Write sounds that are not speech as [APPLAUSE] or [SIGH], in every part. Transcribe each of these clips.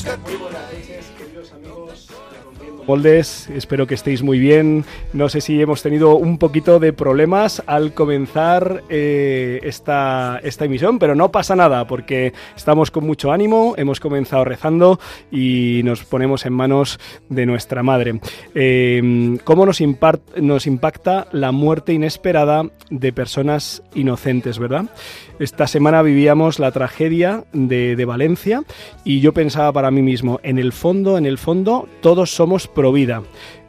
busca tu Moldes, espero que estéis muy bien. No sé si hemos tenido un poquito de problemas al comenzar eh, esta, esta emisión, pero no pasa nada porque estamos con mucho ánimo, hemos comenzado rezando y nos ponemos en manos de nuestra Madre. Eh, ¿Cómo nos impacta la muerte inesperada de personas inocentes, verdad? Esta semana vivíamos la tragedia de, de Valencia y yo pensaba para mí mismo, en el fondo, en el fondo, todos somos pro vida.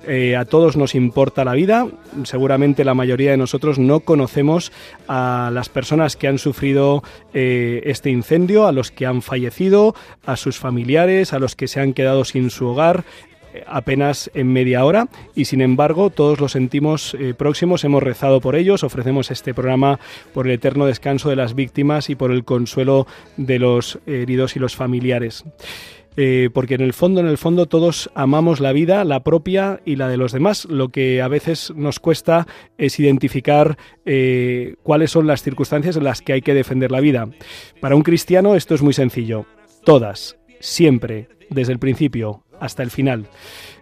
Eh, a todos nos importa la vida. Seguramente la mayoría de nosotros no conocemos a las personas que han sufrido eh, este incendio, a los que han fallecido, a sus familiares, a los que se han quedado sin su hogar eh, apenas en media hora y sin embargo todos los sentimos próximos, hemos rezado por ellos, ofrecemos este programa por el eterno descanso de las víctimas y por el consuelo de los heridos y los familiares. Eh, porque en el fondo, en el fondo, todos amamos la vida, la propia y la de los demás. Lo que a veces nos cuesta es identificar eh, cuáles son las circunstancias en las que hay que defender la vida. Para un cristiano esto es muy sencillo. Todas, siempre, desde el principio hasta el final.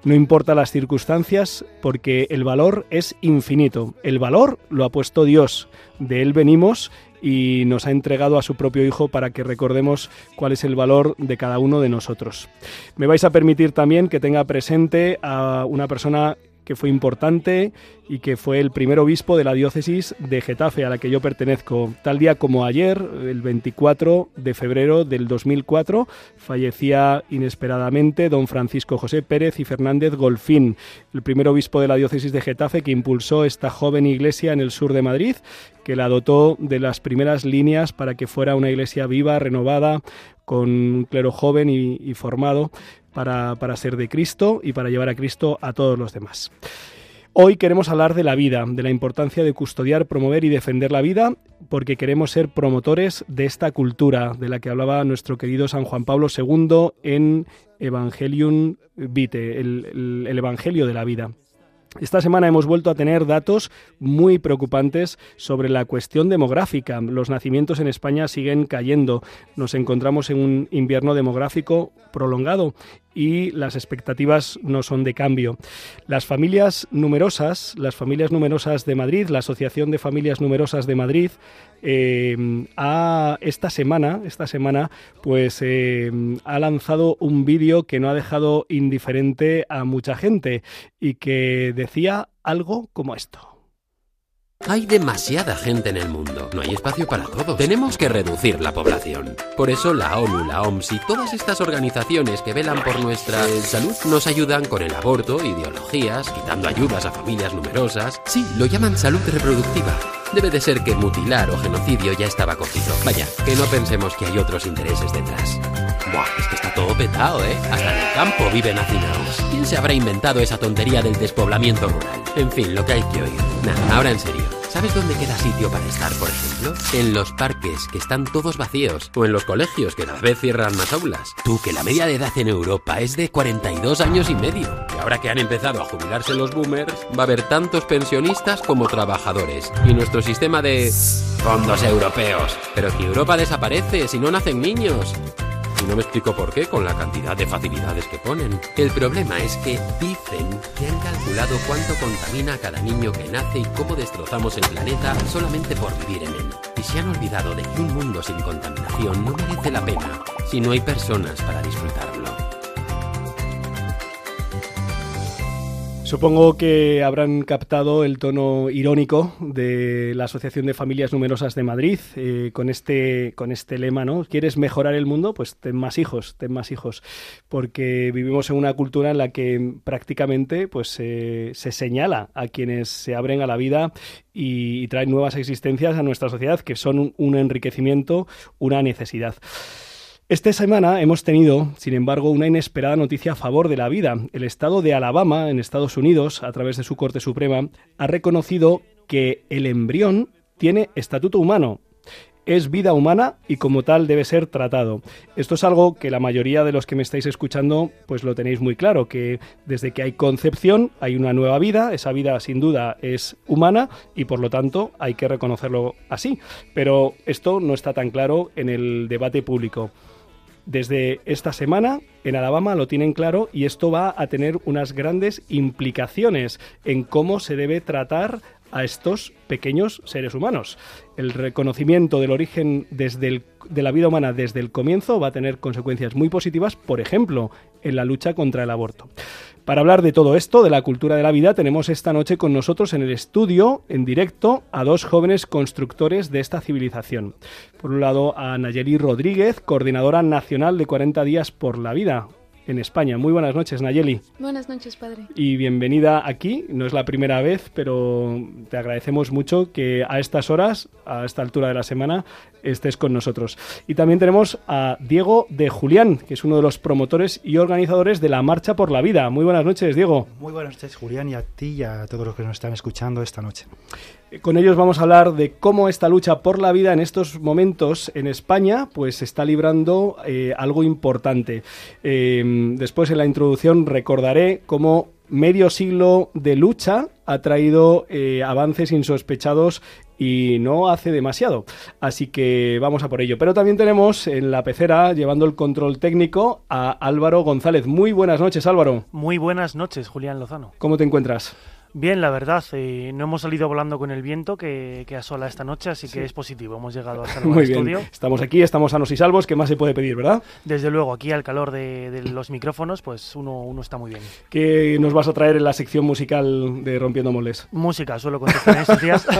No importa las circunstancias porque el valor es infinito. El valor lo ha puesto Dios. De Él venimos y nos ha entregado a su propio Hijo para que recordemos cuál es el valor de cada uno de nosotros. Me vais a permitir también que tenga presente a una persona que fue importante y que fue el primer obispo de la diócesis de Getafe, a la que yo pertenezco. Tal día como ayer, el 24 de febrero del 2004, fallecía inesperadamente don Francisco José Pérez y Fernández Golfín, el primer obispo de la diócesis de Getafe que impulsó esta joven iglesia en el sur de Madrid, que la dotó de las primeras líneas para que fuera una iglesia viva, renovada, con un clero joven y, y formado para, ser de Cristo y para llevar a Cristo a todos los demás. Hoy queremos hablar de la vida, de la importancia de custodiar, promover y defender la vida, porque queremos ser promotores de esta cultura de la que hablaba nuestro querido San Juan Pablo II en Evangelium Vitae, el Evangelio de la vida. Esta semana hemos vuelto a tener datos muy preocupantes sobre la cuestión demográfica. Los nacimientos en España siguen cayendo. Nos encontramos en un invierno demográfico prolongado y las expectativas no son de cambio. Las familias numerosas, las familias numerosas de Madrid, la Asociación de Familias Numerosas de Madrid, eh, esta semana, esta semana, pues eh, ha lanzado un vídeo que no ha dejado indiferente a mucha gente y que decía algo como esto. Hay demasiada gente en el mundo, no hay espacio para todos. Tenemos que reducir la población. Por eso la ONU, la OMS y todas estas organizaciones que velan por nuestra salud nos ayudan con el aborto, ideologías, quitando ayudas a familias numerosas. Sí, lo llaman salud reproductiva. Debe de ser que mutilar o genocidio ya estaba cogido. Vaya, que no pensemos que hay otros intereses detrás. Buah, es que está todo petado, ¿eh? Hasta en el campo viven hacinados. ¿Quién se habrá inventado esa tontería del despoblamiento rural? En fin, lo que hay que oír. Nah, ahora en serio. ¿Sabes dónde queda sitio para estar, por ejemplo? En los parques, que están todos vacíos. O en los colegios, que cada vez cierran más aulas. Tú, que la media de edad en Europa es de 42 años y medio. Y ahora que han empezado a jubilarse los boomers, va a haber tantos pensionistas como trabajadores. Y nuestro sistema de... fondos europeos. Pero que Europa desaparece si no nacen niños. Y no me explico por qué con la cantidad de facilidades que ponen. El problema es que dicen que han calculado cuánto contamina cada niño que nace y cómo destrozamos el planeta solamente por vivir en él. Y se han olvidado de que un mundo sin contaminación no merece la pena. si no hay personas para disfrutarlo? Supongo que habrán captado el tono irónico de la Asociación de Familias Numerosas de Madrid eh, con este con este lema, ¿no? ¿Quieres mejorar el mundo? Pues ten más hijos, ten más hijos, porque vivimos en una cultura en la que prácticamente pues se señala a quienes se abren a la vida y, traen nuevas existencias a nuestra sociedad que son un enriquecimiento, una necesidad. Esta semana hemos tenido, sin embargo, una inesperada noticia a favor de la vida. El estado de Alabama, en Estados Unidos, a través de su Corte Suprema, ha reconocido que el embrión tiene estatuto humano, es vida humana y como tal debe ser tratado. Esto es algo que la mayoría de los que me estáis escuchando pues lo tenéis muy claro, que desde que hay concepción hay una nueva vida, esa vida sin duda es humana y por lo tanto hay que reconocerlo así. Pero esto no está tan claro en el debate público. Desde esta semana en Alabama lo tienen claro y esto va a tener unas grandes implicaciones en cómo se debe tratar a estos pequeños seres humanos. El reconocimiento del origen desde de la vida humana desde el comienzo va a tener consecuencias muy positivas, por ejemplo, en la lucha contra el aborto. Para hablar de todo esto, de la cultura de la vida, tenemos esta noche con nosotros en el estudio, en directo, a dos jóvenes constructores de esta civilización. Por un lado, a Nayeli Rodríguez, coordinadora nacional de 40 días por la vida en España. Muy buenas noches, Nayeli. Buenas noches, padre. Y bienvenida aquí. No es la primera vez, pero te agradecemos mucho que a estas horas, a esta altura de la semana, estés con nosotros. Y también tenemos a Diego de Julián, que es uno de los promotores y organizadores de la Marcha por la Vida. Muy buenas noches, Diego. Muy buenas noches, Julián, y a ti y a todos los que nos están escuchando esta noche. Con ellos vamos a hablar de cómo esta lucha por la vida en estos momentos en España pues está librando eh, algo importante. Eh, después en la introducción recordaré cómo medio siglo de lucha ha traído eh, avances insospechados y no hace demasiado. Así que vamos a por ello. Pero también tenemos en la pecera, llevando el control técnico, a Álvaro González. Muy buenas noches, Álvaro. Muy buenas noches, Julián Lozano. ¿Cómo te encuentras? Bien, la verdad, eh, no hemos salido volando con el viento que, que asola esta noche, así que es positivo. Hemos llegado hasta el [LAUGHS] Muy estudio. Estamos aquí, estamos sanos y salvos. ¿Qué más se puede pedir, verdad? Desde luego, aquí al calor de, los micrófonos, pues uno, uno, está muy bien. ¿Qué nos vas a traer en la sección musical de Rompiendo Moles? Música, suelo contestar en estos días. [LAUGHS] [LAUGHS]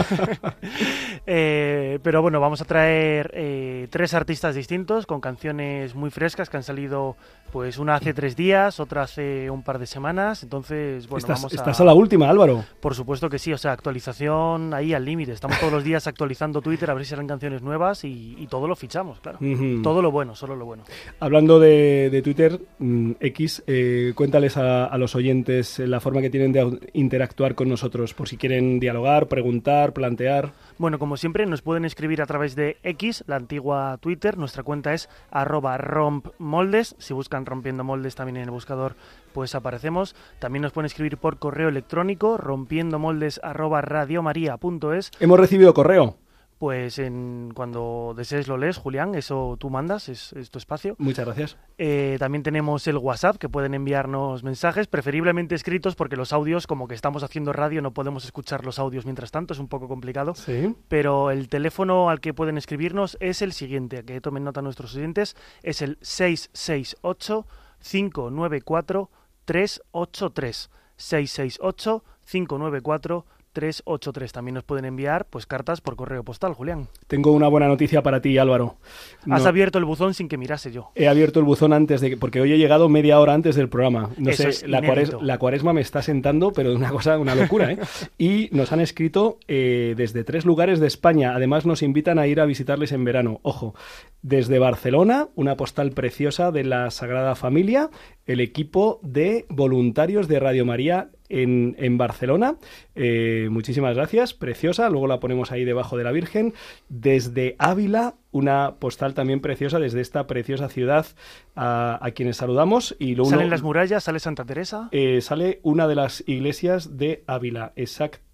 Eh, pero bueno, vamos a traer eh, tres artistas distintos con canciones muy frescas que han salido, pues una hace tres días, otra hace un par de semanas. Entonces, bueno, estás, vamos a... Estás a la última, Álvaro. Por supuesto que sí, o sea, actualización ahí al límite. Estamos todos los días actualizando Twitter a ver si salen canciones nuevas y, todo lo fichamos, claro. Todo lo bueno, solo lo bueno. Hablando de, Twitter, mm, X, eh, cuéntales a, los oyentes la forma que tienen de interactuar con nosotros, por si quieren dialogar, preguntar, plantear. Bueno, como siempre, nos pueden escribir a través de X, la antigua Twitter. Nuestra cuenta es arroba rompmoldes. Si buscan rompiendo moldes también en el buscador pues aparecemos. También nos pueden escribir por correo electrónico rompiendomoldes@radiomaria.es. Hemos recibido correo. Pues en, cuando desees lo lees, Julián, eso tú mandas, es, tu espacio. Muchas gracias. Eh, también tenemos el WhatsApp, que pueden enviarnos mensajes, preferiblemente escritos, porque los audios, como que estamos haciendo radio, no podemos escuchar los audios mientras tanto, es un poco complicado. Sí. Pero el teléfono al que pueden escribirnos es el siguiente, que tomen nota nuestros oyentes, es el 668 594 383 668 594 383. También nos pueden enviar pues cartas por correo postal, Julián. Tengo una buena noticia para ti, Álvaro. Has abierto el buzón sin que mirase yo. He abierto el buzón antes de porque hoy he llegado media hora antes del programa. No sé, la, la, cuaresma me está sentando, pero de una cosa, una locura, ¿eh? [LAUGHS] y nos han escrito eh, desde tres lugares de España. Además nos invitan a ir a visitarles en verano. Ojo, desde Barcelona, una postal preciosa de la Sagrada Familia, el equipo de voluntarios de Radio María en, en Barcelona. Eh, muchísimas gracias, preciosa. Luego la ponemos ahí debajo de la Virgen. Desde Ávila, una postal también preciosa desde esta preciosa ciudad a, quienes saludamos. Y luego ¿Salen las murallas? ¿Sale Santa Teresa? Eh, sale una de las iglesias de Ávila, exactamente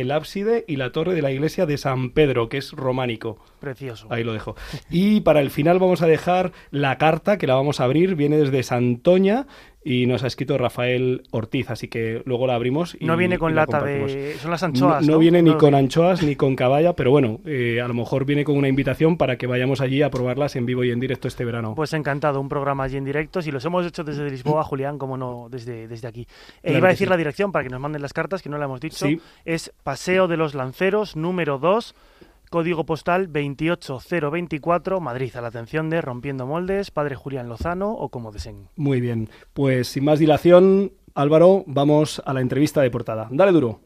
el ábside y la torre de la iglesia de San Pedro, que es románico. Precioso. Ahí lo dejo. Y para el final vamos a dejar la carta, que la vamos a abrir, viene desde Santoña y nos ha escrito Rafael Ortiz, así que luego la abrimos. Y, no viene con y lata de... Son las anchoas, No, ¿no? viene ni No con anchoas ni con caballa, pero bueno, eh, a lo mejor viene con una invitación para que vayamos allí a probarlas en vivo y en directo este verano. Pues encantado, un programa allí en directo. Si los hemos hecho desde Lisboa, Julián, como no, desde, desde aquí. Eh, Claro iba a decir sí. la dirección para que nos manden las cartas, que no la hemos dicho. Sí. Es Paseo de los Lanceros, número 2, código postal 28024, Madrid, a la atención de Rompiendo Moldes, Padre Julián Lozano o como deseen. Muy bien, pues sin más dilación, Álvaro, vamos a la entrevista de portada. Dale duro.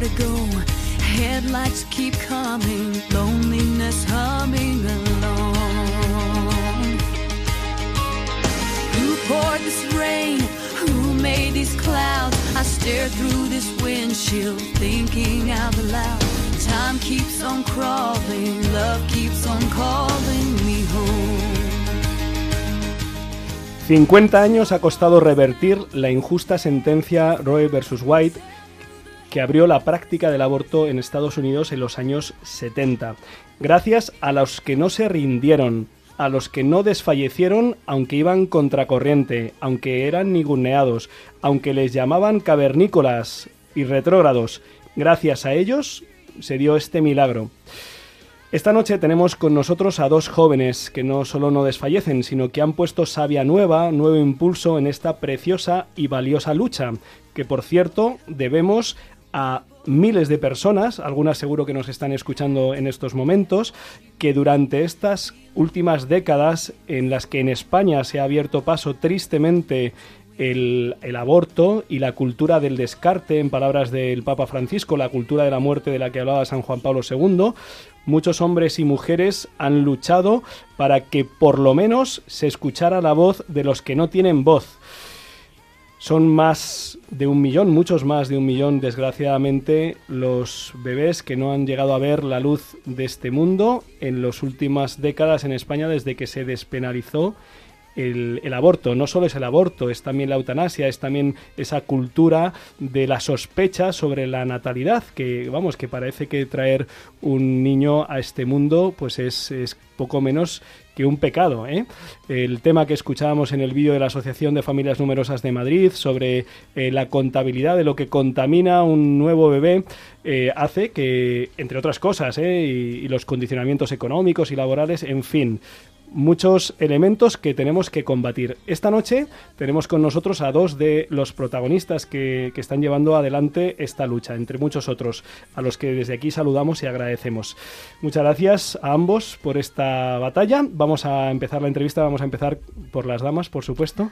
To go. Headlights keep coming, loneliness humming along. Who poured this rain? Who made these clouds? I stare through this windshield, thinking out loud. Time keeps on crawling, love keeps on calling me home. 50 años ha costado revertir la injusta sentencia Roe vs. White que abrió la práctica del aborto en Estados Unidos en los años 70. Gracias a los que no se rindieron, a los que no desfallecieron aunque iban contracorriente, aunque eran ninguneados, aunque les llamaban cavernícolas y retrógrados. Gracias a ellos se dio este milagro. Esta noche tenemos con nosotros a dos jóvenes que no solo no desfallecen, sino que han puesto savia nueva, nuevo impulso en esta preciosa y valiosa lucha, que por cierto debemos a miles de personas, algunas seguro que nos están escuchando en estos momentos, que durante estas últimas décadas en las que en España se ha abierto paso tristemente el, aborto y la cultura del descarte, en palabras del Papa Francisco, la cultura de la muerte de la que hablaba San Juan Pablo II, muchos hombres y mujeres han luchado para que por lo menos se escuchara la voz de los que no tienen voz. Son más de un millón, muchos más de un millón, desgraciadamente, los bebés que no han llegado a ver la luz de este mundo en las últimas décadas en España desde que se despenalizó el, aborto. No solo es el aborto, es también la eutanasia, es también esa cultura de la sospecha sobre la natalidad, que vamos, que parece que traer un niño a este mundo pues es, es poco menos un pecado. ¿eh? El tema que escuchábamos en el vídeo de la Asociación de Familias Numerosas de Madrid sobre eh, la contabilidad de lo que contamina un nuevo bebé eh, hace que, entre otras cosas, y, y los condicionamientos económicos y laborales, en fin, muchos elementos que tenemos que combatir. Esta noche tenemos con nosotros a dos de los protagonistas que, que, están llevando adelante esta lucha, entre muchos otros, a los que desde aquí saludamos y agradecemos. Muchas gracias a ambos por esta batalla. Vamos a empezar la entrevista, vamos a empezar por las damas, por supuesto.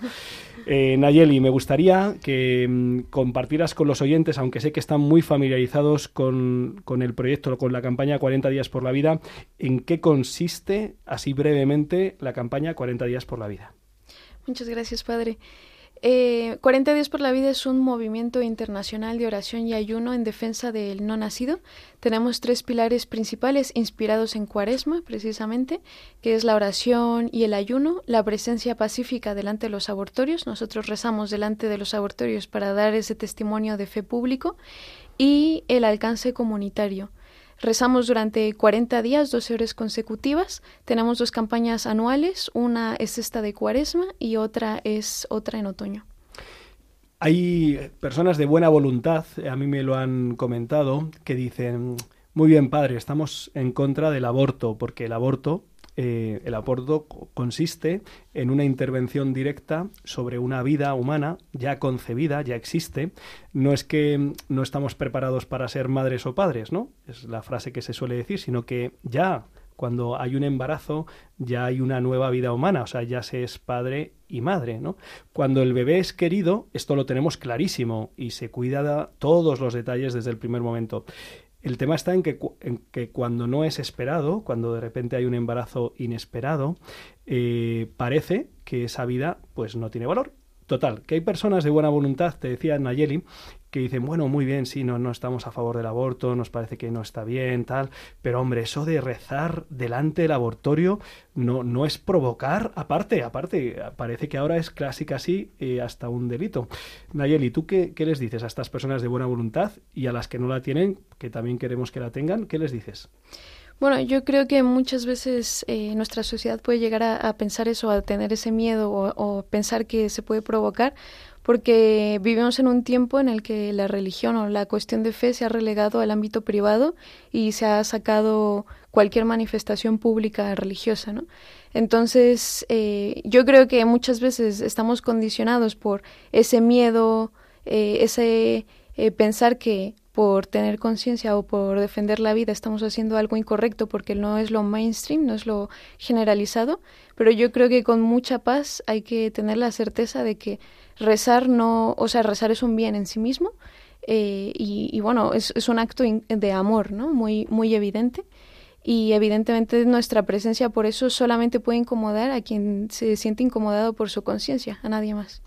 Eh, Nayeli, me gustaría que mm, compartieras con los oyentes, aunque sé que están muy familiarizados con, con el proyecto, con la campaña 40 días por la vida, en qué consiste, así brevemente, la campaña 40 días por la vida. Muchas gracias, padre. Eh, 40 días por la vida es un movimiento internacional de oración y ayuno en defensa del no nacido. Tenemos tres pilares principales inspirados en Cuaresma, precisamente, que es la oración y el ayuno, la presencia pacífica delante de los abortorios. Nosotros rezamos delante de los abortorios para dar ese testimonio de fe público y el alcance comunitario. Rezamos durante 40 días, 12 horas consecutivas. Tenemos dos campañas anuales, una es esta de Cuaresma y otra es otra en otoño. Hay personas de buena voluntad, a mí me lo han comentado, que dicen, muy bien padre, estamos en contra del aborto, porque el aborto eh, el aborto consiste en una intervención directa sobre una vida humana ya concebida, ya existe. No es que no estamos preparados para ser madres o padres, ¿no? Es la frase que se suele decir, sino que ya cuando hay un embarazo ya hay una nueva vida humana, o sea, ya se es padre y madre, ¿no? Cuando el bebé es querido, esto lo tenemos clarísimo y se cuida todos los detalles desde el primer momento. El tema está en que, en que, cuando no es esperado, cuando de repente hay un embarazo inesperado, eh, parece que esa vida pues no tiene valor, Total, que hay personas de buena voluntad, te decía Nayeli, que dicen, bueno, muy bien, sí, no, no estamos a favor del aborto, nos parece que no está bien, tal, pero hombre, eso de rezar delante del abortorio no, no es provocar, aparte, aparte, parece que ahora es casi casi eh, hasta un delito. Nayeli, ¿tú qué, qué les dices a estas personas de buena voluntad y a las que no la tienen, que también queremos que la tengan, qué les dices? Bueno, yo creo que muchas veces eh, nuestra sociedad puede llegar a, pensar eso, a tener ese miedo o, o, pensar que se puede provocar, porque vivimos en un tiempo en el que la religión o la cuestión de fe se ha relegado al ámbito privado y se ha sacado cualquier manifestación pública religiosa, ¿no? Entonces, eh, yo creo que muchas veces estamos condicionados por ese miedo, eh, ese eh, pensar que por tener conciencia o por defender la vida estamos haciendo algo incorrecto porque no es lo mainstream, no es lo generalizado, pero yo creo que con mucha paz hay que tener la certeza de que rezar no, o sea, rezar es un bien en sí mismo eh, y, bueno, es, un acto de amor, ¿no? Muy, muy evidente y evidentemente nuestra presencia por eso solamente puede incomodar a quien se siente incomodado por su conciencia, a nadie más.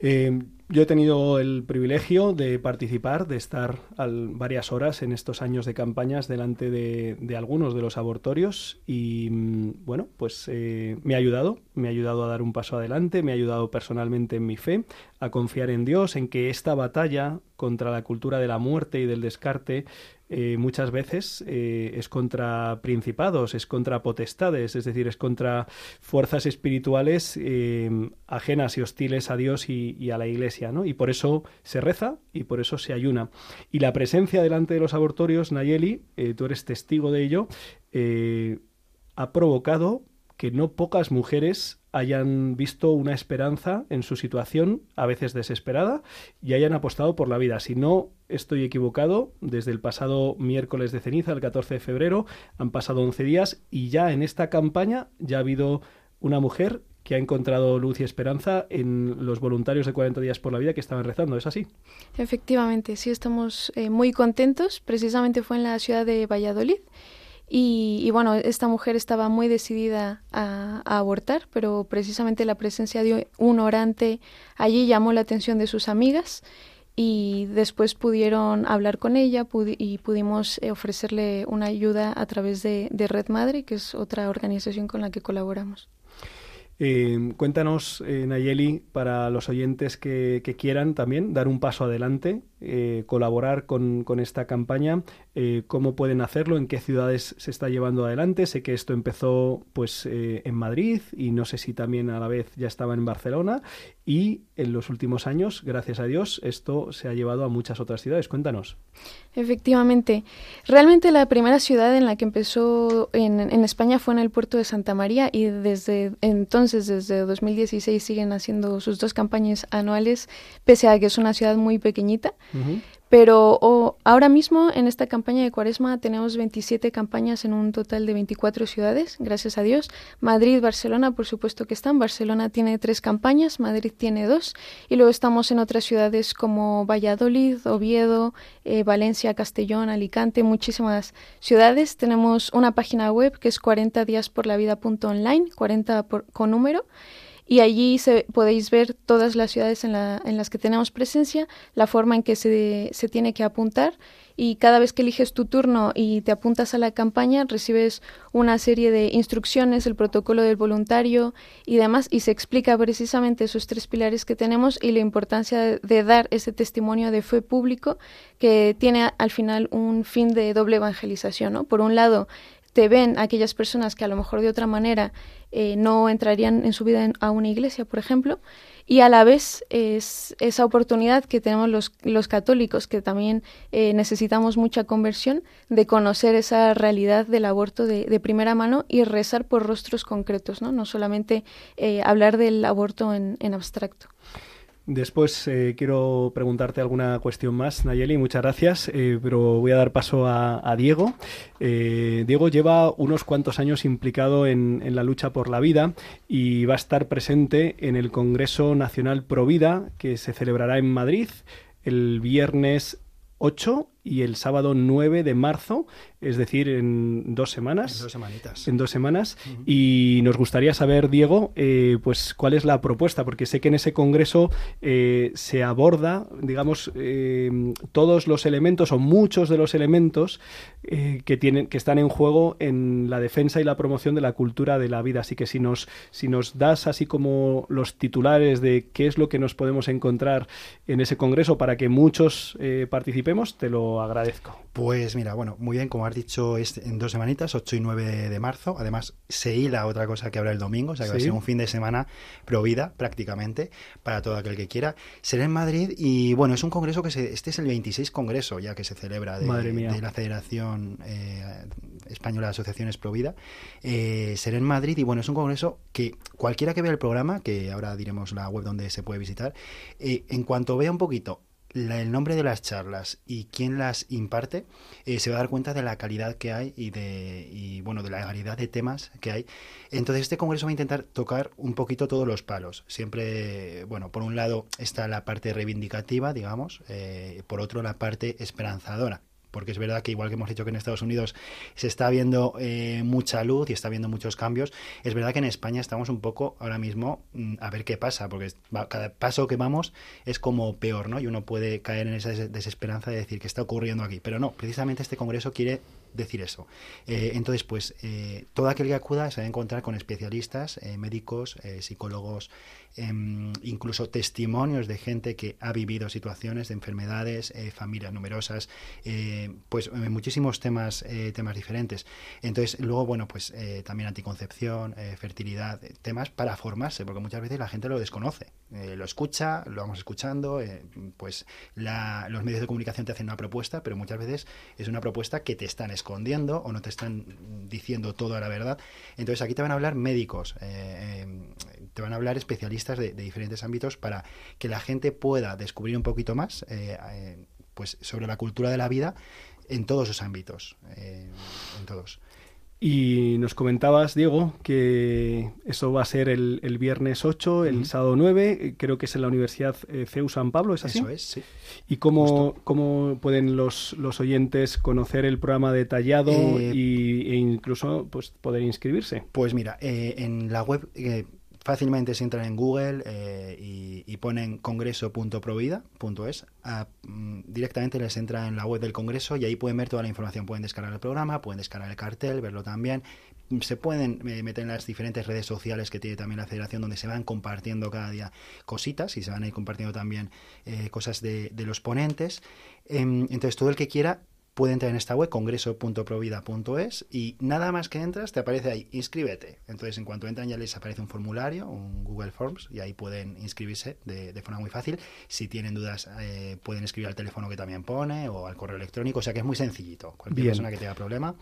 Eh, yo he tenido el privilegio de participar, de estar al, varias horas en estos años de campañas delante de, algunos de los abortorios y mm, bueno, pues eh, me ha ayudado, me ha ayudado a dar un paso adelante, me ha ayudado personalmente en mi fe, a confiar en Dios, en que esta batalla contra la cultura de la muerte y del descarte eh, muchas veces eh, es contra principados, es contra potestades, es decir, es contra fuerzas espirituales eh, ajenas y hostiles a Dios y, y, a la Iglesia, ¿no? Y por eso se reza y por eso se ayuna. Y la presencia delante de los abortorios, Nayeli, tú eres testigo de ello, ha provocado que no pocas mujeres hayan visto una esperanza en su situación, a veces desesperada, y hayan apostado por la vida. Si no estoy equivocado, desde el pasado miércoles de ceniza, el 14 de febrero, han pasado 11 días y ya en esta campaña ya ha habido una mujer que ha encontrado luz y esperanza en los voluntarios de 40 días por la vida que estaban rezando. ¿Es así? Efectivamente, sí, estamos eh, muy contentos. Precisamente fue en la ciudad de Valladolid. Y, bueno, esta mujer estaba muy decidida a, abortar, pero precisamente la presencia de un orante allí llamó la atención de sus amigas y después pudieron hablar con ella y pudimos eh, ofrecerle una ayuda a través de, Red Madre, que es otra organización con la que colaboramos. Eh, cuéntanos, eh, Nayeli, para los oyentes que, que, quieran también dar un paso adelante, colaborar con, esta campaña, eh, cómo pueden hacerlo, en qué ciudades se está llevando adelante. Sé que esto empezó pues eh, en Madrid y no sé si también a la vez ya estaba en Barcelona y en los últimos años, gracias a Dios, esto se ha llevado a muchas otras ciudades. Cuéntanos. Efectivamente. Realmente la primera ciudad en la que empezó en, en España fue en el puerto de Santa María y desde entonces, desde 2016, siguen haciendo sus dos campañas anuales, pese a que es una ciudad muy pequeñita. Uh -huh. Pero oh, ahora mismo en esta campaña de Cuaresma tenemos 27 campañas en un total de 24 ciudades, gracias a Dios. Madrid, Barcelona, por supuesto que están. Barcelona tiene tres campañas, Madrid tiene dos. Y luego estamos en otras ciudades como Valladolid, Oviedo, eh, Valencia, Castellón, Alicante, muchísimas ciudades. Tenemos una página web que es 40 días por la vida.online, 40 por, con número y allí se, podéis ver todas las ciudades en, la, en, las que tenemos presencia, la forma en que se, se, tiene que apuntar y cada vez que eliges tu turno y te apuntas a la campaña recibes una serie de instrucciones, el protocolo del voluntario y demás y se explica precisamente esos tres pilares que tenemos y la importancia de, de dar ese testimonio de fe público que tiene al final un fin de doble evangelización. ¿no? Por un lado, te ven aquellas personas que a lo mejor de otra manera eh, no entrarían en su vida en, a una iglesia, por ejemplo, y a la vez es esa oportunidad que tenemos los, los católicos, que también eh, necesitamos mucha conversión, de conocer esa realidad del aborto de, primera mano y rezar por rostros concretos, no, no solamente eh, hablar del aborto en, en abstracto. Después eh, quiero preguntarte alguna cuestión más, Nayeli, muchas gracias, eh, pero voy a dar paso a, Diego. Eh, Diego lleva unos cuantos años implicado en, en, la lucha por la vida y va a estar presente en el Congreso Nacional Pro Vida que se celebrará en Madrid el viernes 8 y el sábado 9 de marzo, es decir, en dos semanas. En dos semanitas. En dos semanas. Y nos gustaría saber, Diego, eh, pues cuál es la propuesta, porque sé que en ese congreso eh, se aborda, digamos, eh, todos los elementos o muchos de los elementos eh, que tienen, que están en juego en la defensa y la promoción de la cultura de la vida. Así que si nos, si nos das así como los titulares de qué es lo que nos podemos encontrar en ese congreso para que muchos eh, participemos, te lo agradezco. Pues mira, bueno, muy bien, como has dicho, es en dos semanitas, 8 y 9 de marzo. Además, se hila otra cosa que habrá el domingo, o sea que va a ser un fin de semana pro vida prácticamente para todo aquel que quiera. Será en Madrid y bueno, es un congreso que se, este es el 26 congreso ya que se celebra de, la Federación eh, Española de Asociaciones Pro Vida. Eh, será en Madrid y bueno, es un congreso que cualquiera que vea el programa, que ahora diremos la web donde se puede visitar, eh, en cuanto vea un poquito la- el nombre de las charlas y quién las imparte, eh, se va a dar cuenta de la calidad que hay y de y, bueno de la variedad de temas que hay. Entonces este congreso va a intentar tocar un poquito todos los palos. Siempre, bueno, por un lado está la parte reivindicativa, digamos, eh, por otro la parte esperanzadora. Porque es verdad que igual que hemos dicho que en Estados Unidos se está viendo eh, mucha luz y está viendo muchos cambios, es verdad que en España estamos un poco ahora mismo mm, a ver qué pasa, porque cada paso que vamos es como peor, ¿no? Y uno puede caer en esa des- desesperanza de decir qué está ocurriendo aquí. Pero no, precisamente este congreso quiere decir eso. Eh, entonces, pues, eh, todo aquel que acuda se va a encontrar con especialistas, eh, médicos, eh, psicólogos, em, incluso testimonios de gente que ha vivido situaciones de enfermedades, eh, familias numerosas, eh, pues eh, muchísimos temas, temas diferentes. Entonces, luego, bueno, pues también anticoncepción, fertilidad, temas para formarse, porque muchas veces la gente lo desconoce. Lo escucha, lo vamos escuchando, pues los medios de comunicación te hacen una propuesta, pero muchas veces es una propuesta que te están escondiendo o no te están diciendo toda la verdad. Entonces aquí te van a hablar médicos, eh, te van a hablar especialistas de, de diferentes ámbitos para que la gente pueda descubrir un poquito más eh, eh, pues sobre la cultura de la vida en todos sus ámbitos, eh, en todos. Y nos comentabas, Diego, que eso va a ser el, el viernes 8, el sábado 9, eh, creo que es en la Universidad CEU San Pablo, ¿es así? Eso es, sí. ¿Y cómo, cómo pueden los, los oyentes conocer el programa detallado Eh, y, e incluso pues, poder inscribirse? Pues mira, eh, en la web eh, fácilmente se entran en Google eh, y, y ponen congreso.provida.es. ah, mm, directamente les entra en la web del congreso y ahí pueden ver toda la información. Pueden descargar el programa, pueden descargar el cartel, verlo también. Mm, Se pueden eh, meter en las diferentes redes sociales que tiene también la federación donde se van compartiendo cada día cositas y se van a ir compartiendo también eh, cosas de, de los ponentes. Em, entonces todo el que quiera puede entrar en esta web, congreso.provida.es, y nada más que entras te aparece ahí, inscríbete. Entonces, en cuanto entran ya les aparece un formulario, un Google Forms, y ahí pueden inscribirse de, de forma muy fácil. Si tienen dudas, eh, pueden escribir al teléfono que también pone o al correo electrónico, o sea que es muy sencillito. Cualquier Bien. persona que tenga problema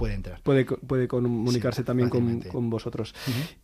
puede entrar. Puede, puede comunicarse Sí, también con, con vosotros.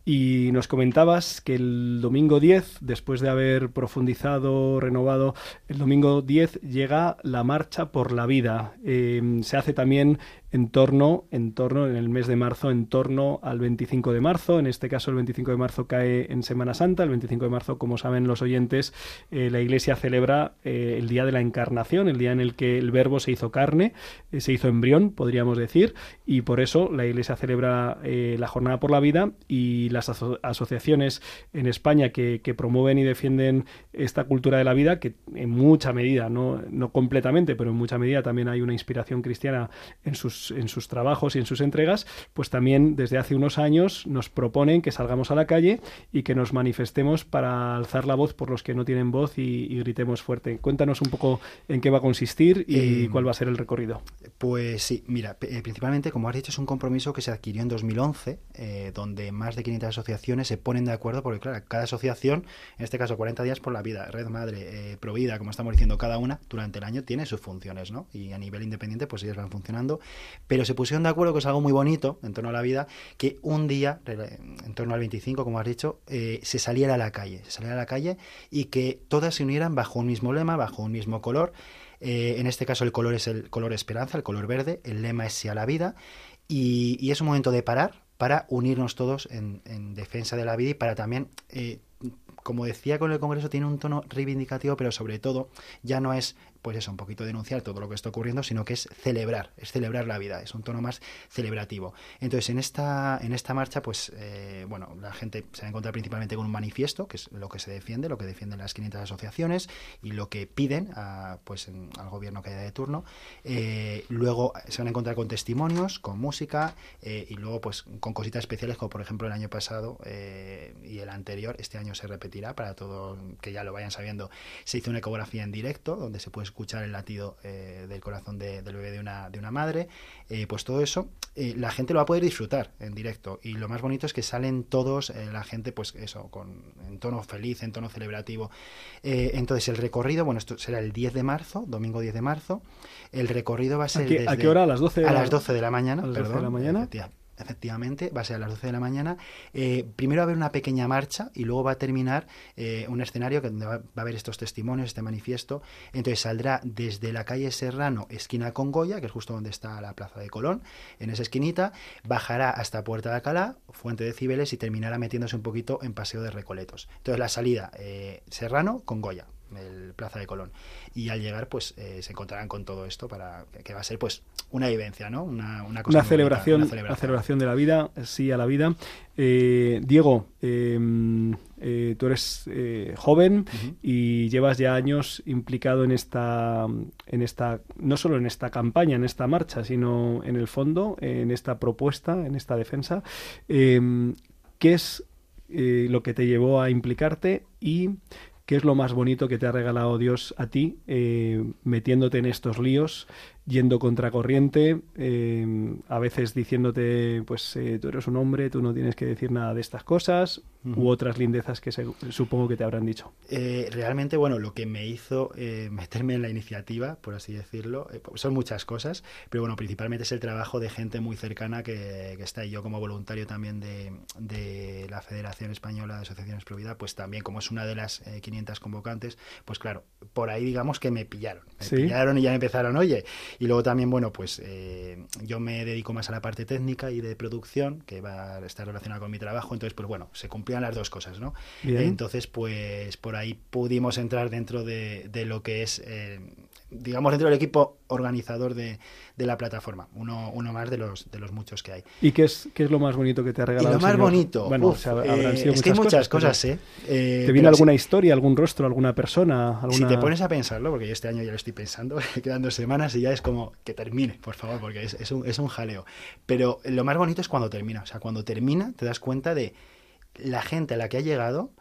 Y nos comentabas que el domingo 10, después de haber profundizado, renovado, el domingo 10 llega la Marcha por la Vida. Eh, se hace también en torno, en torno, en el mes de marzo, en torno al 25 de marzo. En este caso, el 25 de marzo cae en Semana Santa. El 25 de marzo, como saben los oyentes, eh, la Iglesia celebra eh, el Día de la Encarnación, el día en el que el Verbo se hizo carne, eh, se hizo embrión, podríamos decir, y por eso la Iglesia celebra la Jornada por la Vida y las aso- asociaciones en España que, que promueven y defienden esta cultura de la vida, que en mucha medida, no, no completamente, pero en mucha medida también hay una inspiración cristiana en sus, en sus trabajos y en sus entregas, pues también desde hace unos años nos proponen que salgamos a la calle y que nos manifestemos para alzar la voz por los que no tienen voz y, y gritemos fuerte. Cuéntanos un poco en qué va a consistir y Eh, cuál va a ser el recorrido. Pues sí, mira, eh, principalmente, como has dicho, es un compromiso que se adquirió en 2011, eh, donde más de 500 asociaciones se ponen de acuerdo, porque claro, cada asociación, en este caso 40 días por la vida, Red Madre, eh, Provida, como estamos diciendo, cada una durante el año tiene sus funciones, ¿no? Y a nivel independiente, pues ellas van funcionando, pero se pusieron de acuerdo que es algo muy bonito en torno a la vida, que un día, en torno al 25, como has dicho, eh, se saliera a la calle, se saliera a la calle y que todas se unieran bajo un mismo lema, bajo un mismo color. Eh, en este caso el color es el color esperanza, el color verde, el lema es sí a la vida y, es un momento de parar para unirnos todos en, en defensa de la vida y para también eh, como decía con el Congreso, tiene un tono reivindicativo, pero sobre todo ya no es pues eso, un poquito denunciar todo lo que está ocurriendo, sino que es celebrar, es celebrar la vida, es un tono más celebrativo. Entonces, en esta, en esta marcha, pues, eh, bueno, la gente se va a encontrar principalmente con un manifiesto, que es lo que se defiende, lo que defienden las 500 asociaciones y lo que piden pues, al gobierno que haya de turno. Eh, luego se van a encontrar con testimonios, con música eh, y luego, pues, con cositas especiales, como por ejemplo el año pasado y el anterior, este año se repetirá para todos que ya lo vayan sabiendo. Se hizo una ecografía en directo, donde se puede escuchar el latido eh, del corazón del bebé de una, de una madre, eh, pues todo eso eh, la gente lo va a poder disfrutar en directo y lo más bonito es que salen todos, la gente pues eso, con, en tono feliz, en tono celebrativo. entonces el recorrido, bueno, esto será el 10 de marzo, domingo 10 de marzo, el recorrido va a ser... ¿A qué, ¿a qué hora? ¿A las 12 de, a las 12 de la mañana? ¿A las 12 de la mañana? Efectivamente, va a ser a las 12 de la mañana. Eh, primero va a haber una pequeña marcha y luego va a terminar eh, un escenario que donde va, a haber estos testimonios, este manifiesto. Entonces saldrá desde la calle Serrano, esquina con Goya, que es justo donde está la plaza de Colón, en esa esquinita, bajará hasta Puerta de Alcalá, Fuente de Cibeles y terminará metiéndose un poquito en Paseo de Recoletos. Entonces la salida eh, Serrano con Goya, el Plaza de Colón. Y al llegar, pues se encontrarán con todo esto para que va a ser pues una vivencia, ¿no? Una, una, cosa una, celebración, una celebración, celebración. de la vida, sí a la vida. Eh, Diego, em, eh, tú eres eh, joven y llevas ya años implicado en esta, en esta, no solo en esta campaña, en esta marcha, sino en el fondo, en esta propuesta, en esta defensa. Em, ¿Qué es lo que te llevó a implicarte y ¿Qué es lo más bonito que te ha regalado Dios a ti metiéndote en estos líos yendo contracorriente, eh, a veces diciéndote, pues eh, tú eres un hombre, tú no tienes que decir nada de estas cosas, u otras lindezas que supongo que te habrán dicho. Eh, realmente, bueno, lo que me hizo meterme en la iniciativa, por así decirlo, son muchas cosas, pero bueno, principalmente es el trabajo de gente muy cercana que, que está ahí. Yo como voluntario también de, de, la Federación Española de Asociaciones Pro Vida, pues también como es una de las 500 convocantes, pues claro, por ahí digamos que me pillaron. Me pillaron y ya me empezaron, oye, y luego también, bueno, pues eh, yo me dedico más a la parte técnica y de producción, que va a estar relacionada con mi trabajo, entonces, pues bueno, se las dos cosas, ¿no? Entonces, pues por ahí pudimos entrar dentro de, de lo que es eh, digamos, dentro del equipo organizador de, de, la plataforma, uno, uno más de los, de los muchos que hay. ¿Y qué es, qué es lo más bonito que te ha regalado? Y lo más bonito, bueno, eh, es que hay muchas cosas, ¿eh? ¿eh? ¿Te viene alguna historia, algún rostro, alguna persona? Alguna... Si te pones a pensarlo, porque yo este año ya lo estoy pensando, [LAUGHS] quedan dos semanas y ya es como que termine, por favor, porque es, es, un, es un jaleo. Pero lo más bonito es cuando termina, o sea, cuando termina te das cuenta de la gente a la que ha llegado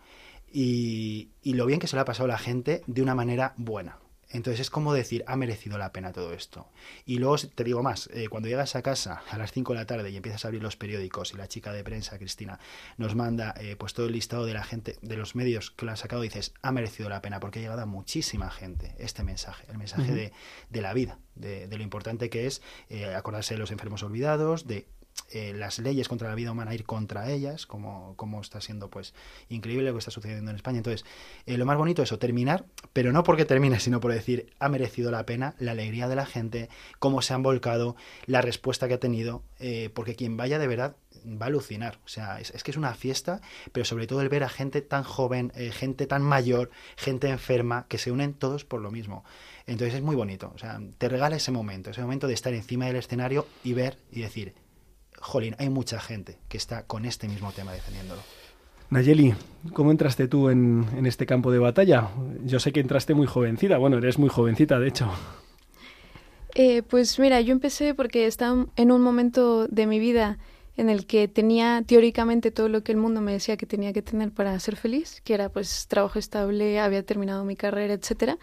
y, y lo bien que se le ha pasado a la gente de una manera buena. Entonces es como decir, ha merecido la pena todo esto. Y luego te digo más, eh, cuando llegas a casa a las 5 de la tarde y empiezas a abrir los periódicos y la chica de prensa, Cristina, nos manda eh, pues todo el listado de la gente, de los medios que lo han sacado, dices, ha merecido la pena porque ha llegado a muchísima gente este mensaje, el mensaje de, de, la vida, de, de, lo importante que es eh, acordarse de los enfermos olvidados, de eh, las leyes contra la vida humana ir contra ellas, como, como, está siendo pues increíble lo que está sucediendo en España. Entonces, eh, lo más bonito es eso, terminar, pero no porque termine, [LAUGHS] sino por decir, ha merecido la pena la alegría de la gente, cómo se han volcado, la respuesta que ha tenido, eh, porque quien vaya de verdad va a alucinar. O sea, es, que es una fiesta, pero sobre todo el ver a gente tan joven, gente tan mayor, gente enferma, que se unen todos por lo mismo. Entonces es muy bonito. O sea, te regala ese momento, ese momento de estar encima del escenario y ver y decir, jolín, hay mucha gente que está con este mismo tema defendiéndolo. Nayeli, ¿cómo entraste tú en, en, este campo de batalla? Yo sé que entraste muy jovencita, bueno, eres muy jovencita, de hecho. Eh, pues mira, yo empecé porque estaba en un momento de mi vida en el que tenía teóricamente todo lo que el mundo me decía que tenía que tener para ser feliz, que era pues trabajo estable, había terminado mi carrera, etcétera,